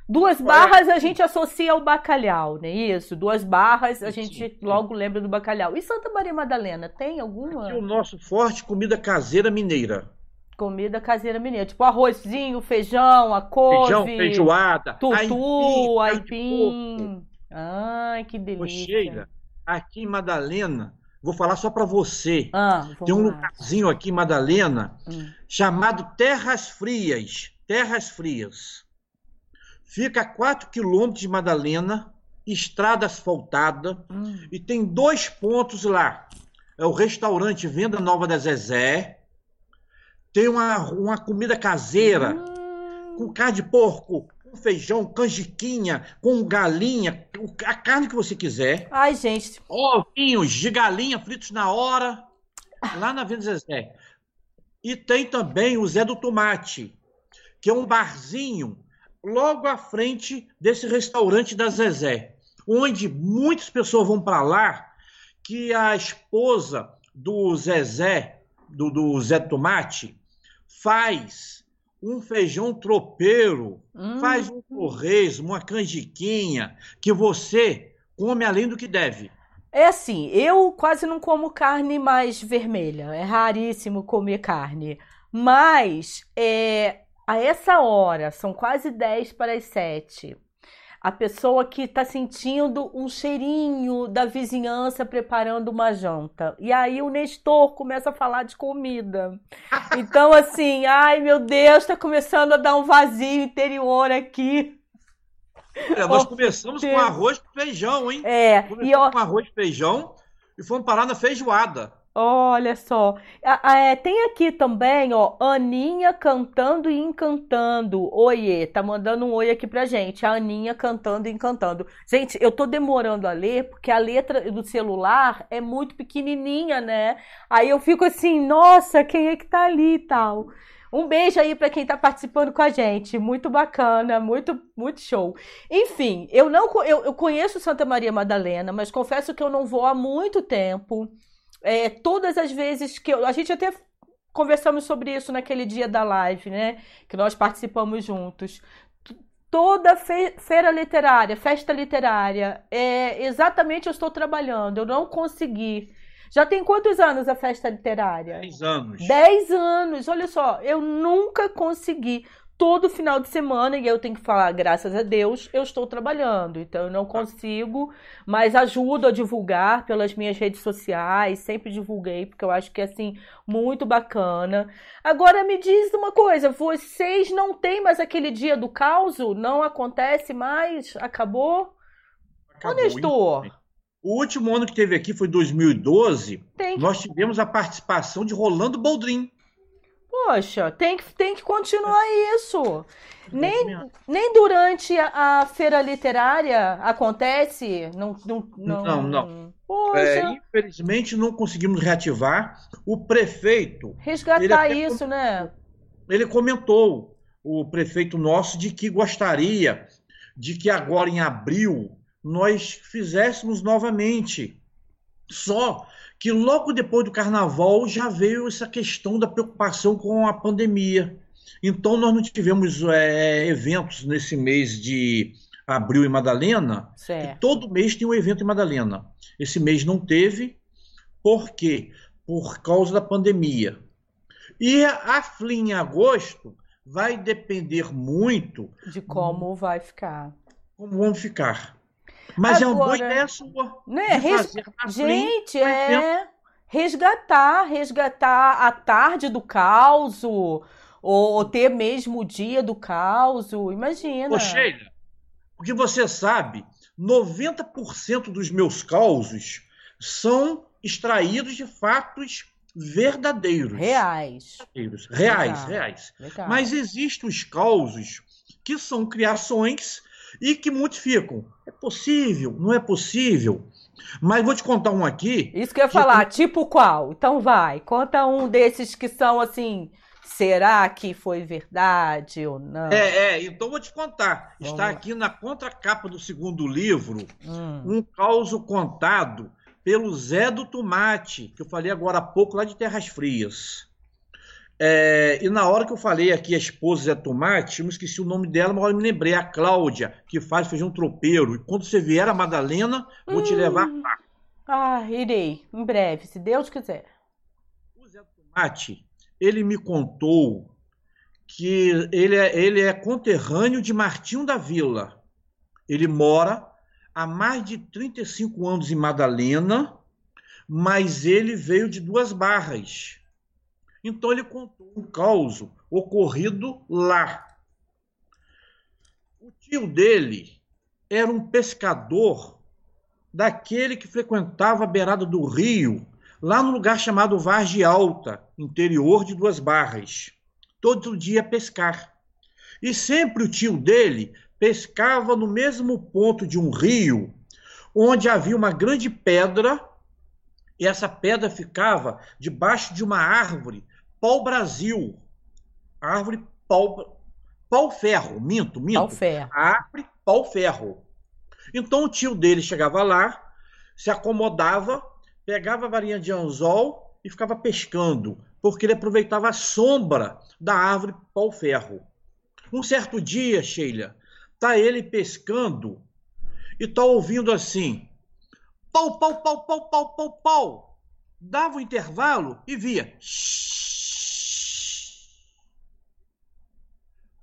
Duas barras a gente associa ao bacalhau, não é isso? Duas barras a gente logo lembra do bacalhau. E Santa Maria Madalena, tem alguma? Aqui o nosso forte comida caseira mineira. Comida caseira mineira, tipo arrozinho, feijão, a couve, feijão, feijoada, tutu, aipim. aipim. Ai, que delícia. Sheila, aqui em Madalena, vou falar só para você. Ah, Tem um lugarzinho aqui em Madalena hum. chamado Terras Frias. Terras Frias. Fica a 4 quilômetros de Madalena, estrada asfaltada, hum. e tem dois pontos lá. É o restaurante Venda Nova da Zezé, tem uma, uma comida caseira, hum. com carne de porco, com feijão, canjiquinha, com galinha, a carne que você quiser. Ai, gente. Ovinhos de galinha fritos na hora, lá na Venda Zezé. E tem também o Zé do Tomate, que é um barzinho logo à frente desse restaurante da Zezé, onde muitas pessoas vão para lá, que a esposa do Zezé, do, do Zé Tomate, faz um feijão tropeiro, hum. faz um torresmo, uma canjiquinha, que você come além do que deve. É assim, eu quase não como carne mais vermelha. É raríssimo comer carne. Mas é, a essa hora, são quase 10 para as 7, a pessoa que está sentindo um cheirinho da vizinhança preparando uma janta. E aí o Nestor começa a falar de comida. Então, assim, ai meu Deus, está começando a dar um vazio interior aqui. É, nós oh, começamos Deus. com arroz e feijão, hein? É, começamos e ó... com arroz e feijão e fomos parar na feijoada. Olha só. É, tem aqui também, ó, Aninha cantando e encantando. Oiê, tá mandando um oi aqui pra gente. A Aninha cantando e encantando. Gente, eu tô demorando a ler porque a letra do celular é muito pequenininha, né? Aí eu fico assim, nossa, quem é que tá ali e tal? Um beijo aí para quem está participando com a gente. Muito bacana, muito, muito show. Enfim, eu não eu, eu conheço Santa Maria Madalena, mas confesso que eu não vou há muito tempo. É, todas as vezes que eu, a gente até conversamos sobre isso naquele dia da live, né? Que nós participamos juntos. Toda fe feira literária, festa literária, é, exatamente eu estou trabalhando. Eu não consegui já tem quantos anos a festa literária? Dez anos. Dez anos. Olha só, eu nunca consegui. Todo final de semana, e eu tenho que falar, graças a Deus, eu estou trabalhando. Então, eu não consigo, mas ajudo a divulgar pelas minhas redes sociais. Sempre divulguei, porque eu acho que é, assim, muito bacana. Agora, me diz uma coisa: vocês não têm mais aquele dia do caos? Não acontece mais? Acabou? Acabou Onde estou? O último ano que teve aqui foi 2012. Tem que... Nós tivemos a participação de Rolando Boldrin. Poxa, tem que, tem que continuar isso. Nem, nem durante a, a, feira literária acontece? Não, não, não. não, não. É, infelizmente não conseguimos reativar. O prefeito. Resgatar isso, né? Ele comentou, o prefeito nosso, de que gostaria de que agora em abril nós fizéssemos novamente. Só que logo depois do carnaval já veio essa questão da preocupação com a pandemia. Então nós não tivemos é, eventos nesse mês de abril em Madalena. todo mês tem um evento em Madalena. Esse mês não teve. Por quê? Por causa da pandemia. E a FLIM em agosto vai depender muito de como vai ficar. Como vão ficar. Mas Agora, é uma boa ideia sua. Né? Res... Gente, é resgatar, resgatar a tarde do caos, ou, ou ter mesmo o dia do caos. Imagina. Ô, Sheila, porque você sabe, 90% dos meus causos são extraídos de fatos verdadeiros. Reais. Verdadeiros. Reais, Legal. reais. Legal. Mas existem os causos que são criações e que muitos ficam. É possível, não é possível. Mas vou te contar um aqui. Isso que eu ia falar, eu... tipo qual? Então vai, conta um desses que são assim. Será que foi verdade ou não? É, é então vou te contar. Vamos Está aqui na contracapa do segundo livro hum. um caos contado pelo Zé do Tomate, que eu falei agora há pouco lá de Terras Frias. É, e na hora que eu falei aqui a esposa Zé Tomate, eu me esqueci o nome dela, mas agora me lembrei, a Cláudia, que faz feijão tropeiro. E quando você vier a Madalena, vou hum. te levar lá. Ah, irei, em breve, se Deus quiser. O Zé Tomate, ele me contou que ele é, ele é conterrâneo de Martinho da Vila. Ele mora há mais de 35 anos em Madalena, mas ele veio de duas barras então ele contou um caos ocorrido lá. O tio dele era um pescador daquele que frequentava a beirada do rio, lá no lugar chamado Vargem Alta, interior de Duas Barras. Todo dia pescar. E sempre o tio dele pescava no mesmo ponto de um rio, onde havia uma grande pedra, e essa pedra ficava debaixo de uma árvore pau-brasil. Árvore pau, pau-ferro, minto, minto. Pau-ferro. Árvore pau-ferro. Então o tio dele chegava lá, se acomodava, pegava a varinha de anzol e ficava pescando, porque ele aproveitava a sombra da árvore pau-ferro. Um certo dia, Sheila, tá ele pescando e tá ouvindo assim: pau, pau, pau, pau, pau, pau, pau. Dava um intervalo e via. Shhh,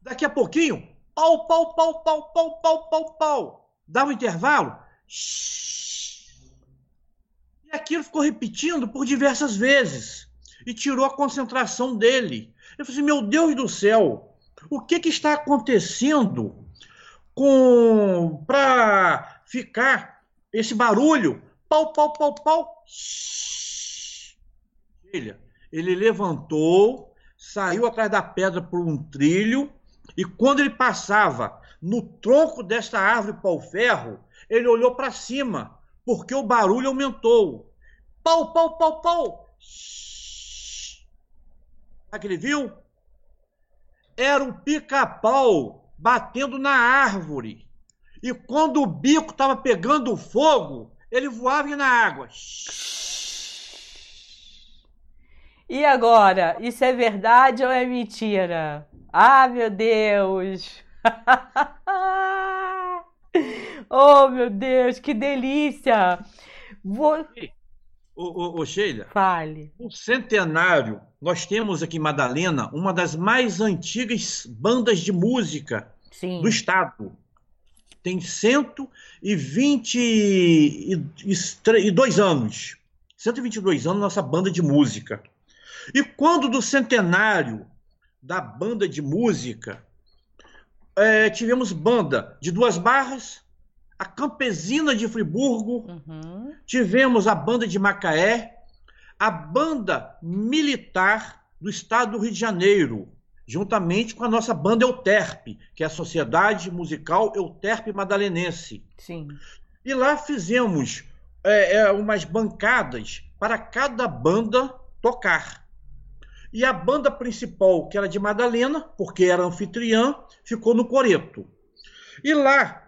Daqui a pouquinho, pau, pau, pau, pau, pau, pau, pau, pau. Dá um intervalo. E aquilo ficou repetindo por diversas vezes. E tirou a concentração dele. Eu falei assim, meu Deus do céu, o que, que está acontecendo com para ficar esse barulho? Pau, pau, pau, pau. Ele levantou, saiu atrás da pedra por um trilho e quando ele passava no tronco desta árvore pau-ferro, ele olhou para cima, porque o barulho aumentou. Pau, pau, pau, pau. Sabe que ele viu? era o pica-pau batendo na árvore. E quando o bico estava pegando fogo, ele voava na água. E agora, isso é verdade ou é mentira? Ah, meu Deus! oh, meu Deus, que delícia! Vou... Ô, ô, ô, Sheila, fale. O centenário, nós temos aqui em Madalena uma das mais antigas bandas de música Sim. do estado. Tem 122 anos. 122 anos nossa banda de música. E quando do centenário da banda de música, é, tivemos banda de Duas Barras, a Campesina de Friburgo, uhum. tivemos a banda de Macaé, a banda militar do estado do Rio de Janeiro, juntamente com a nossa banda Euterpe, que é a Sociedade Musical Euterpe Madalenense. Sim. E lá fizemos é, é, umas bancadas para cada banda tocar. E a banda principal, que era de Madalena, porque era anfitriã, ficou no Coreto. E lá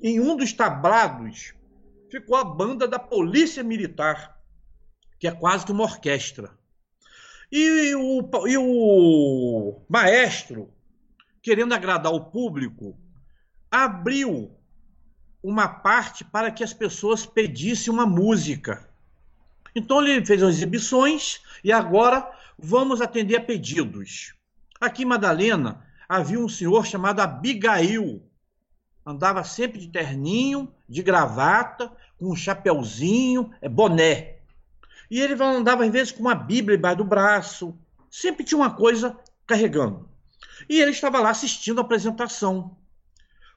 em um dos tablados ficou a banda da Polícia Militar, que é quase que uma orquestra. E o, e o maestro, querendo agradar o público, abriu uma parte para que as pessoas pedissem uma música. Então ele fez as exibições e agora vamos atender a pedidos. Aqui em Madalena havia um senhor chamado Abigail, andava sempre de terninho, de gravata, com um chapeuzinho, é boné. E ele andava às vezes com uma Bíblia embaixo do braço, sempre tinha uma coisa carregando. E ele estava lá assistindo a apresentação.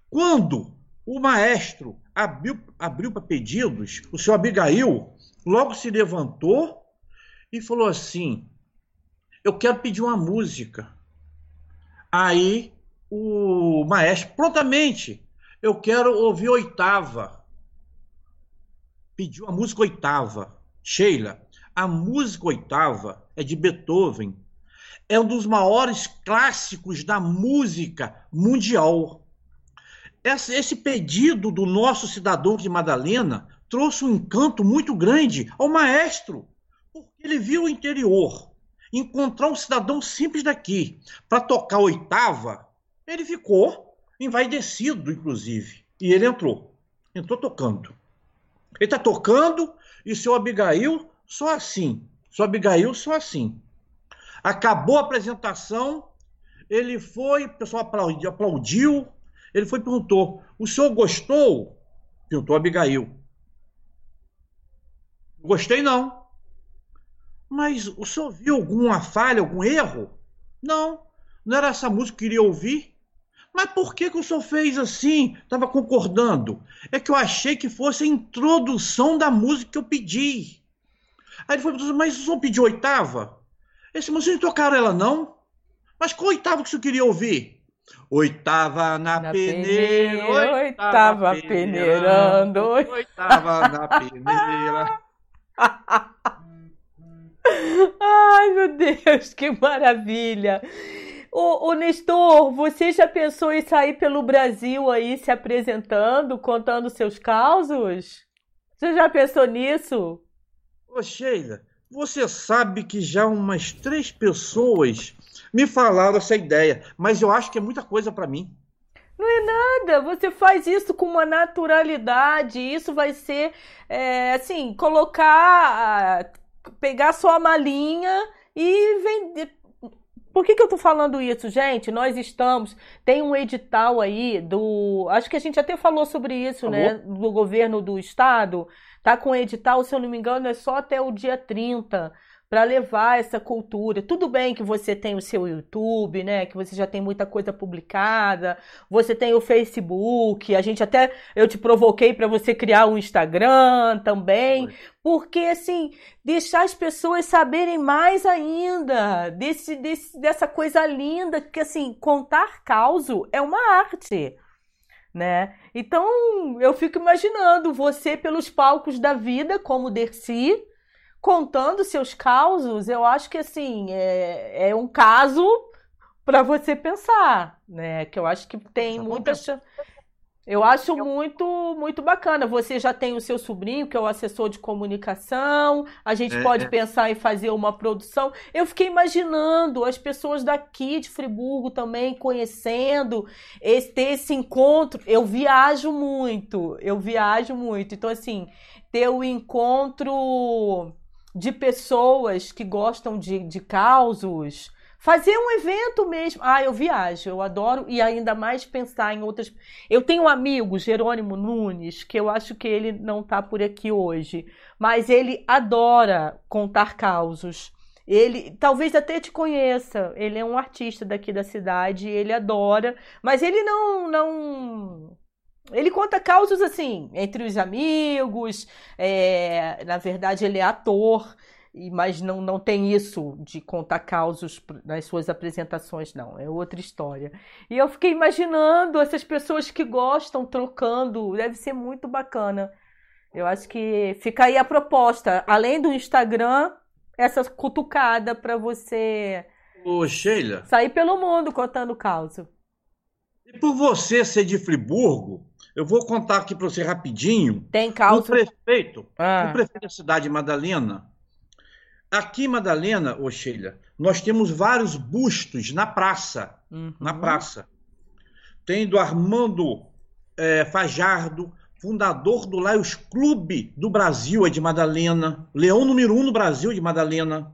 Quando o maestro abriu, abriu para pedidos, o senhor Abigail logo se levantou e falou assim: Eu quero pedir uma música. Aí o maestro prontamente eu quero ouvir oitava. Pediu a música oitava. Sheila, a música oitava é de Beethoven. É um dos maiores clássicos da música mundial. Esse pedido do nosso cidadão de Madalena trouxe um encanto muito grande ao maestro, porque ele viu o interior. Encontrar um cidadão simples daqui para tocar oitava, ele ficou envaidecido, inclusive. E ele entrou. Entrou tocando. Ele está tocando e seu Abigail só assim. Seu Abigail só assim. Acabou a apresentação, ele foi, o pessoal aplaudiu, aplaudiu ele foi e perguntou: O senhor gostou? Perguntou Abigail. Gostei não. Mas o senhor viu alguma falha, algum erro? Não. Não era essa música que eu queria ouvir? Mas por que, que o senhor fez assim? Estava concordando. É que eu achei que fosse a introdução da música que eu pedi. Aí ele falou, mas o senhor pediu oitava? Esse moço não tocaram ela, não? Mas qual oitava que o senhor queria ouvir? Oitava na, na peneira, peneira, oitava peneirando, oitava na peneira. Ai, meu Deus, que maravilha! Ô, ô, Nestor, você já pensou em sair pelo Brasil aí se apresentando, contando seus causos? Você já pensou nisso? Ô, Sheila, você sabe que já umas três pessoas me falaram essa ideia, mas eu acho que é muita coisa para mim. Não é nada, você faz isso com uma naturalidade. Isso vai ser, é, assim, colocar, pegar sua malinha e vender, por que, que eu tô falando isso, gente? Nós estamos. Tem um edital aí do. Acho que a gente até falou sobre isso, né? Do governo do estado. Tá com edital, se eu não me engano, é só até o dia 30 para levar essa cultura. Tudo bem que você tem o seu YouTube, né? Que você já tem muita coisa publicada. Você tem o Facebook. A gente até eu te provoquei para você criar um Instagram também, porque assim deixar as pessoas saberem mais ainda desse, desse dessa coisa linda que assim contar causo é uma arte. Né? Então eu fico imaginando você pelos palcos da vida como Dercy, contando seus causos, eu acho que assim é, é um caso para você pensar, né? Que eu acho que tem muita eu acho muito muito bacana. Você já tem o seu sobrinho, que é o assessor de comunicação. A gente é, pode é. pensar em fazer uma produção. Eu fiquei imaginando as pessoas daqui de Friburgo também conhecendo, esse, ter esse encontro. Eu viajo muito, eu viajo muito. Então, assim, ter o encontro de pessoas que gostam de, de causos Fazer um evento mesmo. Ah, eu viajo, eu adoro e ainda mais pensar em outras. Eu tenho um amigo, Jerônimo Nunes, que eu acho que ele não está por aqui hoje, mas ele adora contar causos. Ele talvez até te conheça. Ele é um artista daqui da cidade, ele adora, mas ele não não ele conta causos assim entre os amigos. É, na verdade, ele é ator mas não, não tem isso de contar causos nas suas apresentações, não. É outra história. E eu fiquei imaginando essas pessoas que gostam, trocando. Deve ser muito bacana. Eu acho que fica aí a proposta. Além do Instagram, essa cutucada para você. Ô, Sheila. Sair pelo mundo contando causa. E por você ser de Friburgo, eu vou contar aqui para você rapidinho. Tem causa. O prefeito, ah. o prefeito da cidade de Madalena, Aqui em Madalena, ô Sheila, nós temos vários bustos na praça. Uhum. Na praça. Tem do Armando é, Fajardo, fundador do Laios Clube do Brasil, é de Madalena. Leão número um no Brasil, é de Madalena.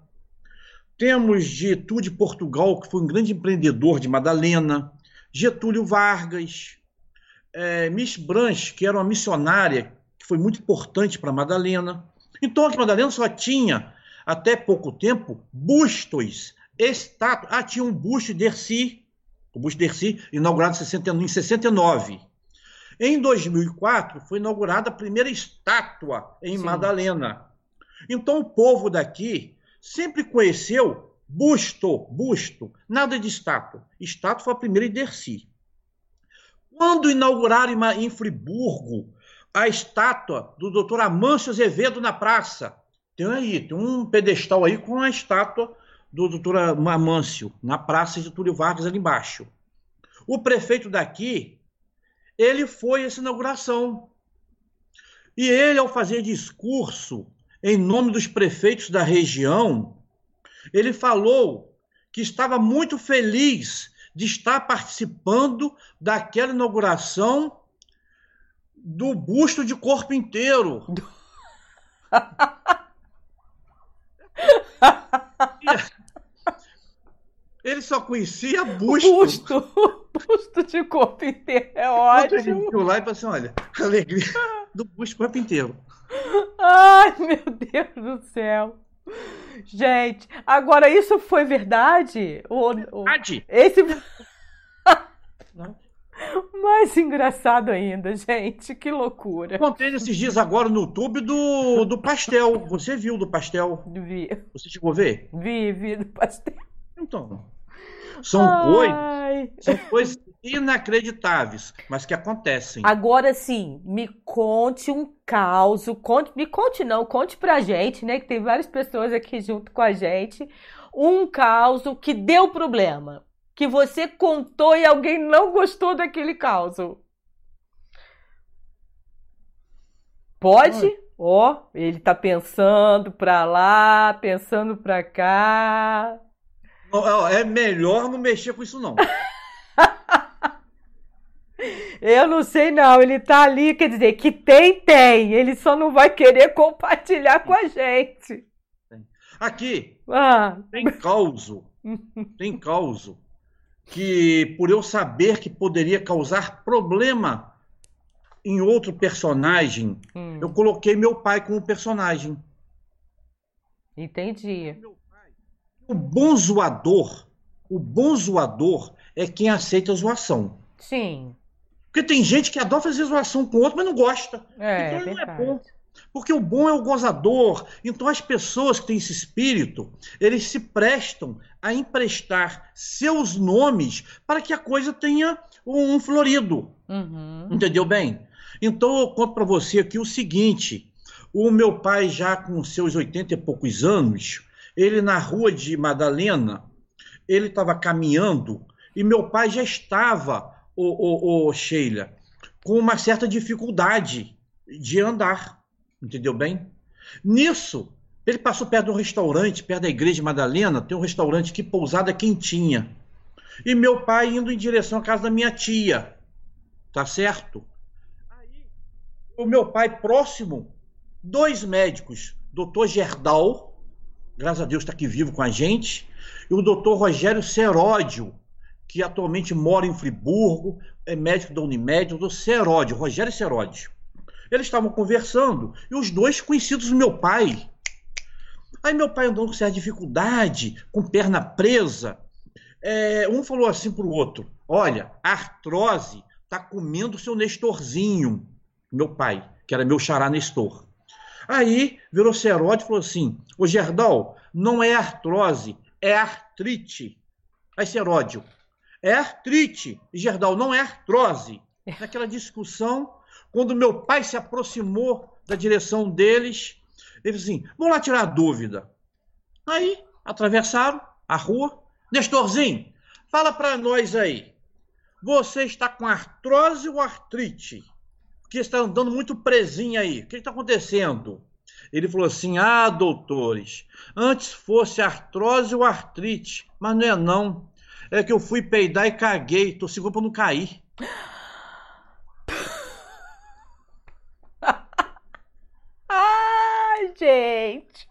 Temos de de Portugal, que foi um grande empreendedor de Madalena. Getúlio Vargas. É, Miss Branch, que era uma missionária, que foi muito importante para Madalena. Então, aqui em Madalena só tinha até pouco tempo, bustos, estátuas. Ah, tinha um busto de Erci, o busto de Erci, inaugurado em 69. Em 2004, foi inaugurada a primeira estátua em Sim. Madalena. Então, o povo daqui sempre conheceu busto, busto, nada de estátua. Estátua foi a primeira em Dercy. Quando inauguraram em Friburgo a estátua do doutor Amâncio Azevedo na praça, tem aí, tem um pedestal aí com a estátua do doutor Amâncio, na Praça de Túlio Vargas, ali embaixo. O prefeito daqui, ele foi essa inauguração. E ele, ao fazer discurso em nome dos prefeitos da região, ele falou que estava muito feliz de estar participando daquela inauguração do busto de corpo inteiro. Ele só conhecia busto. Busto. Busto de corpo inteiro. É ótimo. Ele viu lá e falou assim: olha, alegria do busto corpo inteiro. Ai, meu Deus do céu. Gente, agora isso foi verdade? O, verdade. O, esse. Não. Mais engraçado ainda, gente. Que loucura. Contei nesses dias agora no YouTube do, do pastel. Você viu do pastel? Vi. Você chegou a ver? Vi, vi do pastel. Então. São coisas, são coisas inacreditáveis, mas que acontecem. Agora sim, me conte um caos. Conte, me conte não, conte pra gente, né? Que tem várias pessoas aqui junto com a gente. Um caos que deu problema que você contou e alguém não gostou daquele caos? Pode? Ó, oh, ele tá pensando pra lá, pensando pra cá. É melhor não mexer com isso, não. Eu não sei, não. Ele tá ali, quer dizer, que tem, tem. Ele só não vai querer compartilhar com a gente. Aqui ah. tem causo. Tem causo que, por eu saber que poderia causar problema em outro personagem, hum. eu coloquei meu pai como personagem. Entendi. O bom zoador, o bom zoador é quem aceita a zoação. Sim. Porque tem gente que adora fazer zoação com outro, mas não gosta. É, então ele não é bom. Porque o bom é o gozador. Então as pessoas que têm esse espírito, eles se prestam a emprestar seus nomes para que a coisa tenha um florido. Uhum. Entendeu bem? Então eu conto para você aqui o seguinte: o meu pai, já com seus 80 e poucos anos, ele na rua de Madalena, ele estava caminhando e meu pai já estava, o, o, o Sheila, com uma certa dificuldade de andar, entendeu bem? Nisso, ele passou perto de um restaurante, perto da igreja Madalena, tem um restaurante que pousada quentinha. E meu pai indo em direção à casa da minha tia. Tá certo? Aí, o meu pai próximo, dois médicos, doutor Gerdal, graças a Deus está aqui vivo com a gente, e o doutor Rogério Seródio, que atualmente mora em Friburgo, é médico da Unimed, o doutor Seródio, Rogério Seródio. Eles estavam conversando, e os dois conhecidos do meu pai. Aí meu pai andou com certa dificuldade, com perna presa. É, um falou assim para o outro: Olha, artrose está comendo seu Nestorzinho, meu pai, que era meu xará Nestor. Aí virou Seródio e falou assim: Ô Gerdal, não é artrose, é artrite. Aí Seródio, é artrite. Gerdal, não é artrose. Naquela discussão, quando meu pai se aproximou da direção deles, ele disse assim: vamos lá tirar a dúvida. Aí atravessaram a rua. Nestorzinho, fala para nós aí. Você está com artrose ou artrite? Porque está andando muito presinho aí. O que está acontecendo? Ele falou assim: Ah, doutores, antes fosse artrose ou artrite, mas não é não. É que eu fui peidar e caguei, tô seguro para não cair. gente.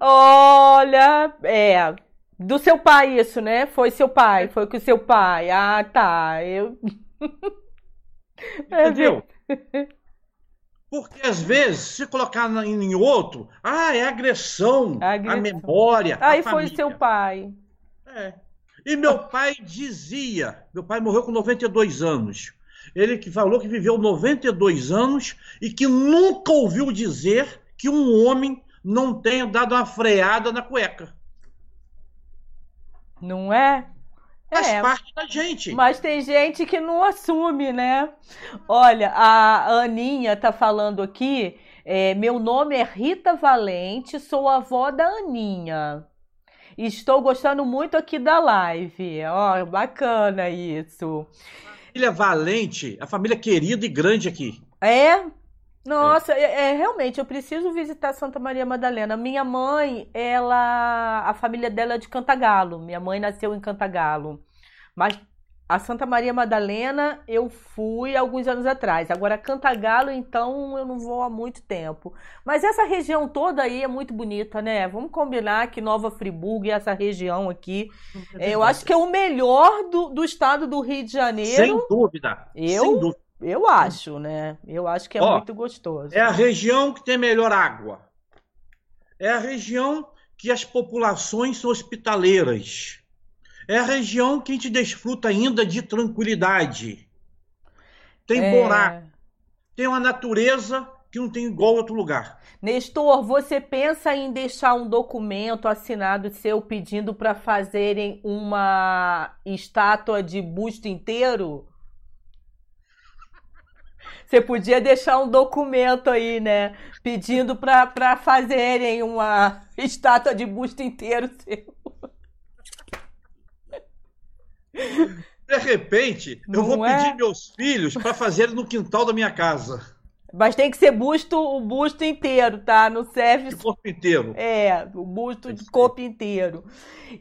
Olha, é. Do seu pai, isso, né? Foi seu pai, foi com seu pai. Ah, tá. Eu. Entendeu? Porque às vezes, se colocar em outro, ah, é agressão, agressão. a memória. Aí a foi seu pai. É. E meu pai dizia: meu pai morreu com 92 anos. Ele que falou que viveu 92 anos e que nunca ouviu dizer que um homem não tenha dado uma freada na cueca. Não é? Faz é, parte da gente. Mas tem gente que não assume, né? Olha, a Aninha tá falando aqui. É, meu nome é Rita Valente, sou avó da Aninha. Estou gostando muito aqui da live. Ó, bacana isso família valente, a família querida e grande aqui. É? Nossa, é. é. realmente, eu preciso visitar Santa Maria Madalena. Minha mãe, ela. A família dela é de Cantagalo. Minha mãe nasceu em Cantagalo. Mas a Santa Maria Madalena eu fui alguns anos atrás. Agora, Cantagalo, então, eu não vou há muito tempo. Mas essa região toda aí é muito bonita, né? Vamos combinar que Nova Friburgo e essa região aqui, é eu acho que é o melhor do, do estado do Rio de Janeiro. Sem dúvida. Eu, Sem dúvida. Eu acho, né? Eu acho que é Ó, muito gostoso. É a região que tem melhor água. É a região que as populações são hospitaleiras. É a região que a gente desfruta ainda de tranquilidade. Tem é... Borá. Tem uma natureza que não tem igual em outro lugar. Nestor, você pensa em deixar um documento assinado seu pedindo para fazerem uma estátua de busto inteiro? Você podia deixar um documento aí, né? Pedindo para fazerem uma estátua de busto inteiro seu. De repente, eu vou é? pedir meus filhos para fazerem no quintal da minha casa. Mas tem que ser busto, o busto inteiro, tá? Não serve. De corpo inteiro. É, o busto de corpo inteiro.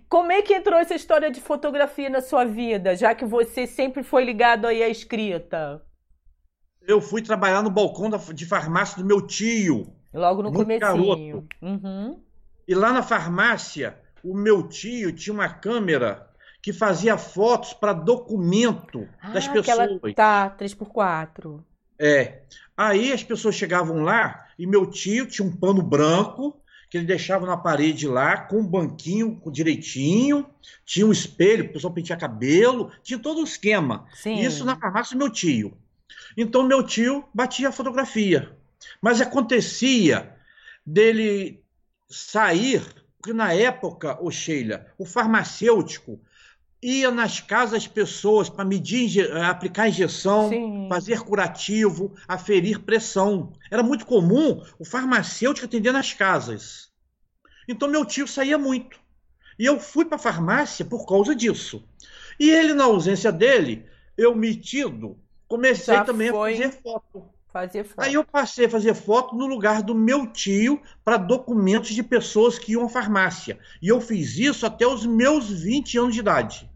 Como é que entrou essa história de fotografia na sua vida, já que você sempre foi ligado aí à escrita? Eu fui trabalhar no balcão de farmácia do meu tio. Logo no comecinho. Uhum. E lá na farmácia, o meu tio tinha uma câmera que fazia fotos para documento ah, das pessoas. Aquela, tá, 3x4. É. Aí as pessoas chegavam lá e meu tio tinha um pano branco que ele deixava na parede lá, com um banquinho direitinho, tinha um espelho, o pessoal pentear cabelo, tinha todo o um esquema. Sim. Isso na farmácia do meu tio. Então meu tio batia a fotografia. Mas acontecia dele sair, porque na época, o Sheila, o farmacêutico ia nas casas das pessoas para medir, eh, aplicar injeção, Sim. fazer curativo, aferir pressão. Era muito comum o farmacêutico atender nas casas. Então meu tio saía muito. E eu fui para a farmácia por causa disso. E ele, na ausência dele, eu metido, comecei Já também foi. a fazer foto. Fazer foto. Aí eu passei a fazer foto no lugar do meu tio para documentos de pessoas que iam à farmácia. E eu fiz isso até os meus 20 anos de idade.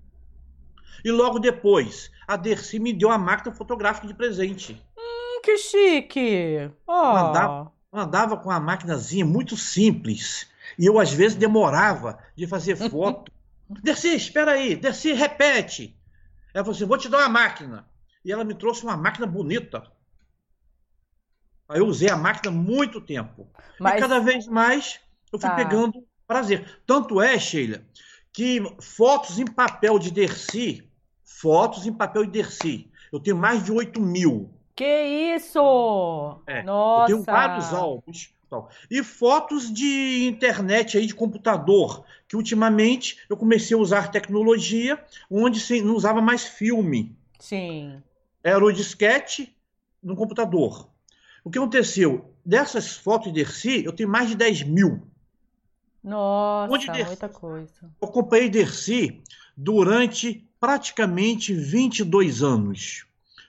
E logo depois, a Dercy me deu a máquina fotográfica de presente. Hum, que chique! Mandava. Eu andava com uma maquinazinha muito simples. E eu, às vezes, demorava de fazer foto. Dercy, espera aí. Dercy, repete. Ela falou assim, vou te dar uma máquina. E ela me trouxe uma máquina bonita. Aí eu usei a máquina muito tempo. Mas E cada vez mais eu fui Tá. pegando prazer. Tanto é, Sheila, que fotos em papel de Dercy, fotos em papel de Dercy, eu tenho mais de 8 mil. que isso? É, Nossa! Eu tenho vários álbuns. tal. E fotos de internet aí, de computador, que ultimamente eu comecei a usar tecnologia onde se não usava mais filme. Sim. Era o disquete no computador. O que aconteceu? Dessas fotos de Dercy, eu tenho mais de 10 mil. Nossa, Onde der- muita coisa. Eu acompanhei Dercy durante praticamente 22 anos.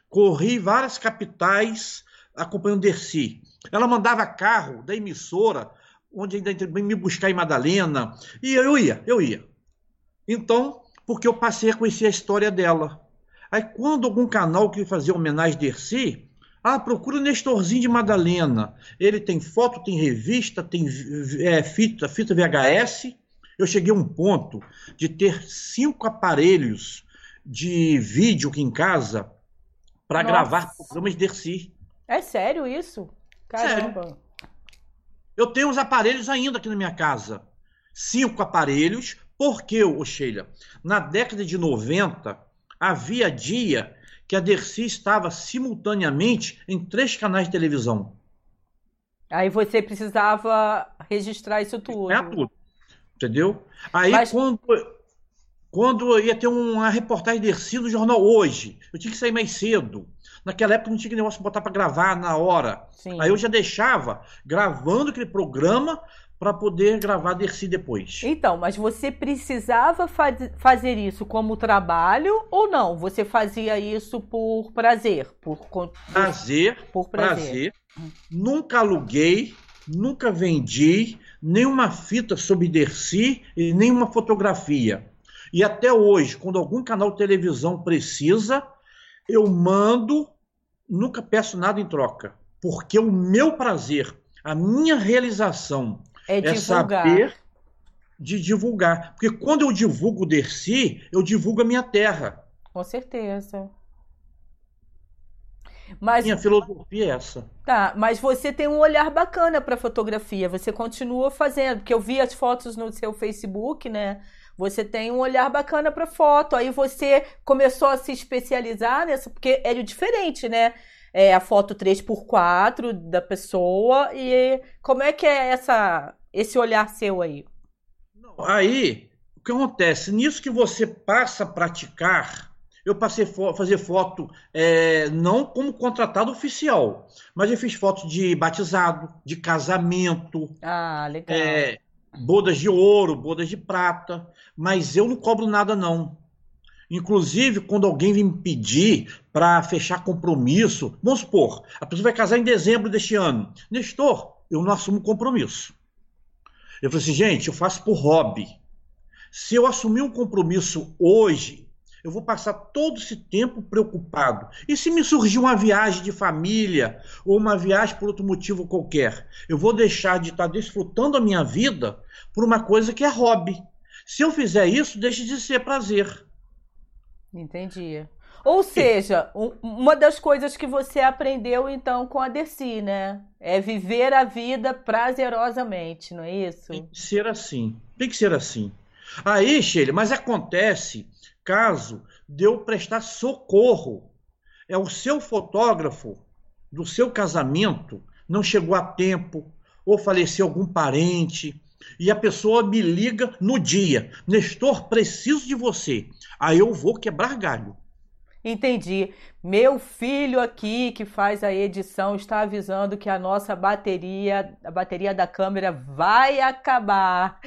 Corri várias capitais acompanhando Dercy. Ela mandava carro da emissora, onde ainda me buscar em Madalena, e eu ia, eu ia. Então, porque eu passei a conhecer a história dela. Aí, quando algum canal que fazia homenagem a Dercy, ah, procura o Nestorzinho de Madalena. Ele tem foto, tem revista, tem é, fita, fita VHS. Eu cheguei a um ponto de ter cinco aparelhos de vídeo aqui em casa para gravar programas de Dercy. É sério isso? Caramba. Eu tenho os aparelhos ainda aqui na minha casa. Cinco aparelhos, porque, ô Sheila, na década de 90, havia dia que a Dercy estava simultaneamente em três canais de televisão. Aí você precisava registrar isso tudo. É tudo. Entendeu? Aí Mas- quando, quando ia ter uma reportagem Dercy no jornal hoje, eu tinha que sair mais cedo. Naquela época não tinha que negócio de botar para gravar na hora. Sim. Aí eu já deixava gravando aquele programa para poder gravar Dercy depois. Então, mas você precisava faz- fazer isso como trabalho ou não? Você fazia isso por prazer, por, con- Prazer, por prazer. prazer. Nunca aluguei, nunca vendi nenhuma fita sobre Dercy e nenhuma fotografia. E até hoje, quando algum canal de televisão precisa, eu mando, nunca peço nada em troca. Porque o meu prazer, a minha realização É é divulgar. saber de divulgar. Porque quando eu divulgo o Dercy, eu divulgo a minha terra. Com certeza. Mas Minha filosofia é essa. tá, mas você tem um olhar bacana para fotografia. Você continua fazendo, porque eu vi as fotos no seu Facebook, né? Você tem um olhar bacana para foto. Aí você começou a se especializar nessa, porque é diferente, né? É a foto 3x4 da pessoa e como é que é essa esse olhar seu aí? Aí, o que acontece? Nisso que você passa a praticar, eu passei a fazer foto é, não como contratado oficial, mas eu fiz foto de batizado, de casamento, Ah, legal. é, bodas de ouro, bodas de prata, mas eu não cobro nada não. Inclusive, quando alguém vem me pedir para fechar compromisso, vamos supor, a pessoa vai casar em dezembro deste ano. Nestor, eu não assumo compromisso. Eu falei assim, gente, eu faço por hobby. Se eu assumir um compromisso hoje, eu vou passar todo esse tempo preocupado. E se me surgir uma viagem de família ou uma viagem por outro motivo qualquer, eu vou deixar de estar desfrutando a minha vida por uma coisa que é hobby. Se eu fizer isso, deixa de ser prazer. Entendi. Ou seja, um- uma das coisas que você aprendeu então com a Dercy, né? É viver a vida prazerosamente, não é isso? Tem que ser assim. Tem que ser assim. Aí, Sheila, mas acontece caso de eu prestar socorro. É o seu fotógrafo do seu casamento não chegou a tempo, ou faleceu algum parente, e a pessoa me liga no dia. Nestor, preciso de você. Aí eu vou quebrar galho. Entendi. Meu filho aqui que faz a edição está avisando que a nossa bateria, a bateria da câmera vai acabar.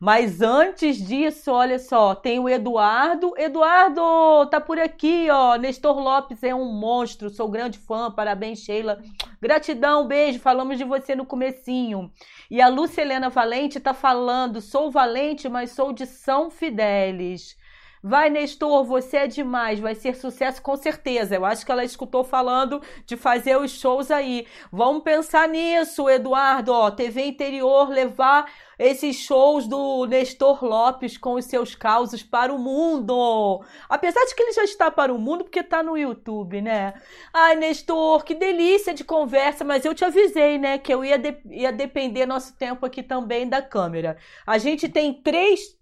Mas antes disso, olha só, tem o Eduardo. Eduardo, tá por aqui, ó. Nestor Lopes é um monstro, sou grande fã. Parabéns, Sheila. Gratidão, beijo. Falamos de você no comecinho. E a Lúcia Helena Valente tá falando, sou valente, mas sou de São Fidélis. Vai, Nestor, você é demais, vai ser sucesso com certeza. Eu acho que ela escutou falando de fazer os shows aí. Vamos pensar nisso, Eduardo. Ó, TV Interior levar esses shows do Nestor Lopes com os seus causos para o mundo. Apesar de que ele já está para o mundo, porque está no YouTube, né? Ai, Nestor, que delícia de conversa, mas eu te avisei, né, que eu ia, de ia depender nosso tempo aqui também da câmera. A gente tem três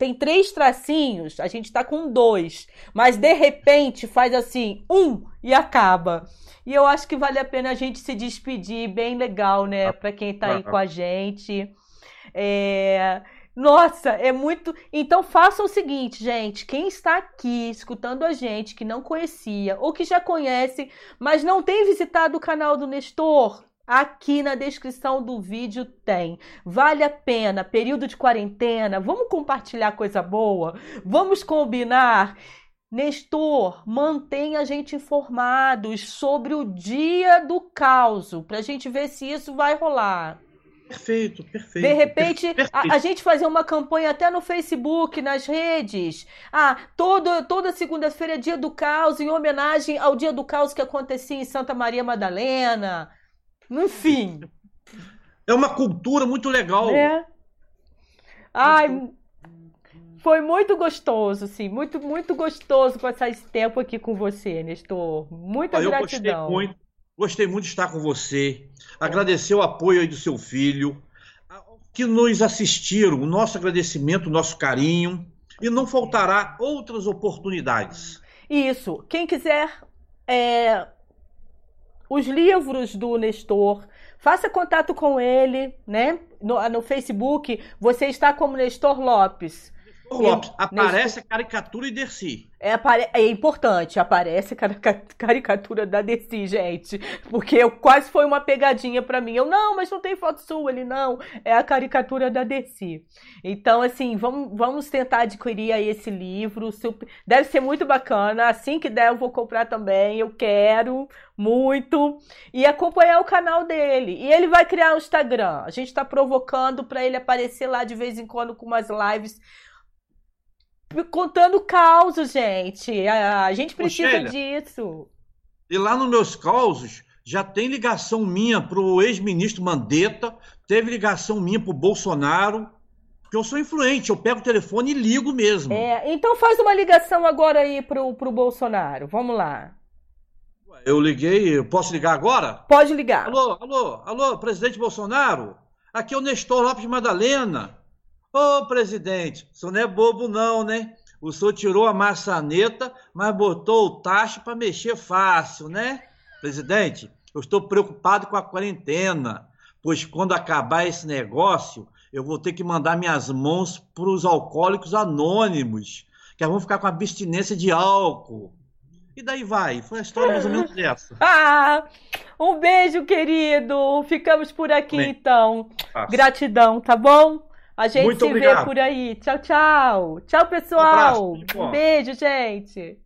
tem três tracinhos, a gente tá com dois, mas de repente faz assim, um e acaba. E eu acho que vale a pena a gente se despedir, bem legal, né, para quem tá aí com a gente. É... Nossa, é muito. Então faça o seguinte, gente. Quem está aqui escutando a gente que não conhecia ou que já conhece, mas não tem visitado o canal do Nestor, Aqui na descrição do vídeo tem. Vale a pena, período de quarentena, vamos compartilhar coisa boa? Vamos combinar? Nestor, mantenha a gente informados sobre o dia do caos, para a gente ver se isso vai rolar. Perfeito, perfeito. De repente, perfeito. A, a, gente fazer uma campanha até no Facebook, nas redes. Ah, todo, toda segunda-feira é dia do caos, em homenagem ao dia do caos que acontecia em Santa Maria Madalena. Enfim. É uma cultura muito legal. É. Ai, foi muito gostoso, sim. Muito, muito gostoso passar esse tempo aqui com você, Nestor. Muita ah, gratidão. Gostei muito, gostei muito de estar com você. Agradecer o apoio aí do seu filho. Que nos assistiram, o nosso agradecimento, o nosso carinho. E não faltará outras oportunidades. Isso. Quem quiser é, os livros do Nestor. Faça contato com ele, né? No, no Facebook, você está como Nestor Lopes. Lopes, aparece Nestor... a caricatura e Dercy. É, é importante, aparece a caricatura da Desi, gente. Porque eu, quase foi uma pegadinha para mim. Eu, não, mas não tem foto sua. Ele, não, é a caricatura da Desi. Então, assim, vamos, vamos tentar adquirir aí esse livro. Deve ser muito bacana. Assim que der, eu vou comprar também. Eu quero muito. E acompanhar o canal dele. E ele vai criar o um Instagram. A gente está provocando para ele aparecer lá de vez em quando com umas lives contando causos, gente. A, a gente precisa disso. E lá nos meus causos já tem ligação minha pro ex-ministro Mandetta, teve ligação minha pro Bolsonaro. Porque eu sou influente, eu pego o telefone e ligo mesmo. É, então faz uma ligação agora aí pro, pro Bolsonaro. Vamos lá. Eu liguei, eu posso ligar agora? Pode ligar. Alô, alô, alô, presidente Bolsonaro? Aqui é o Nestor Lopes Madalena. Ô, presidente, o senhor não é bobo não, né? O senhor tirou a maçaneta, mas botou o tacho para mexer fácil, né? Presidente, eu estou preocupado com a quarentena, pois quando acabar esse negócio, eu vou ter que mandar minhas mãos para os alcoólicos anônimos, que vão ficar com abstinência de álcool. E daí vai. Foi a história mais ou menos dessa. Ah, um beijo, querido. Ficamos por aqui, Bem, então. Gratidão, tá bom? A gente Muito se obrigado. vê por aí. Tchau, tchau. Tchau, pessoal. Um, um beijo, gente.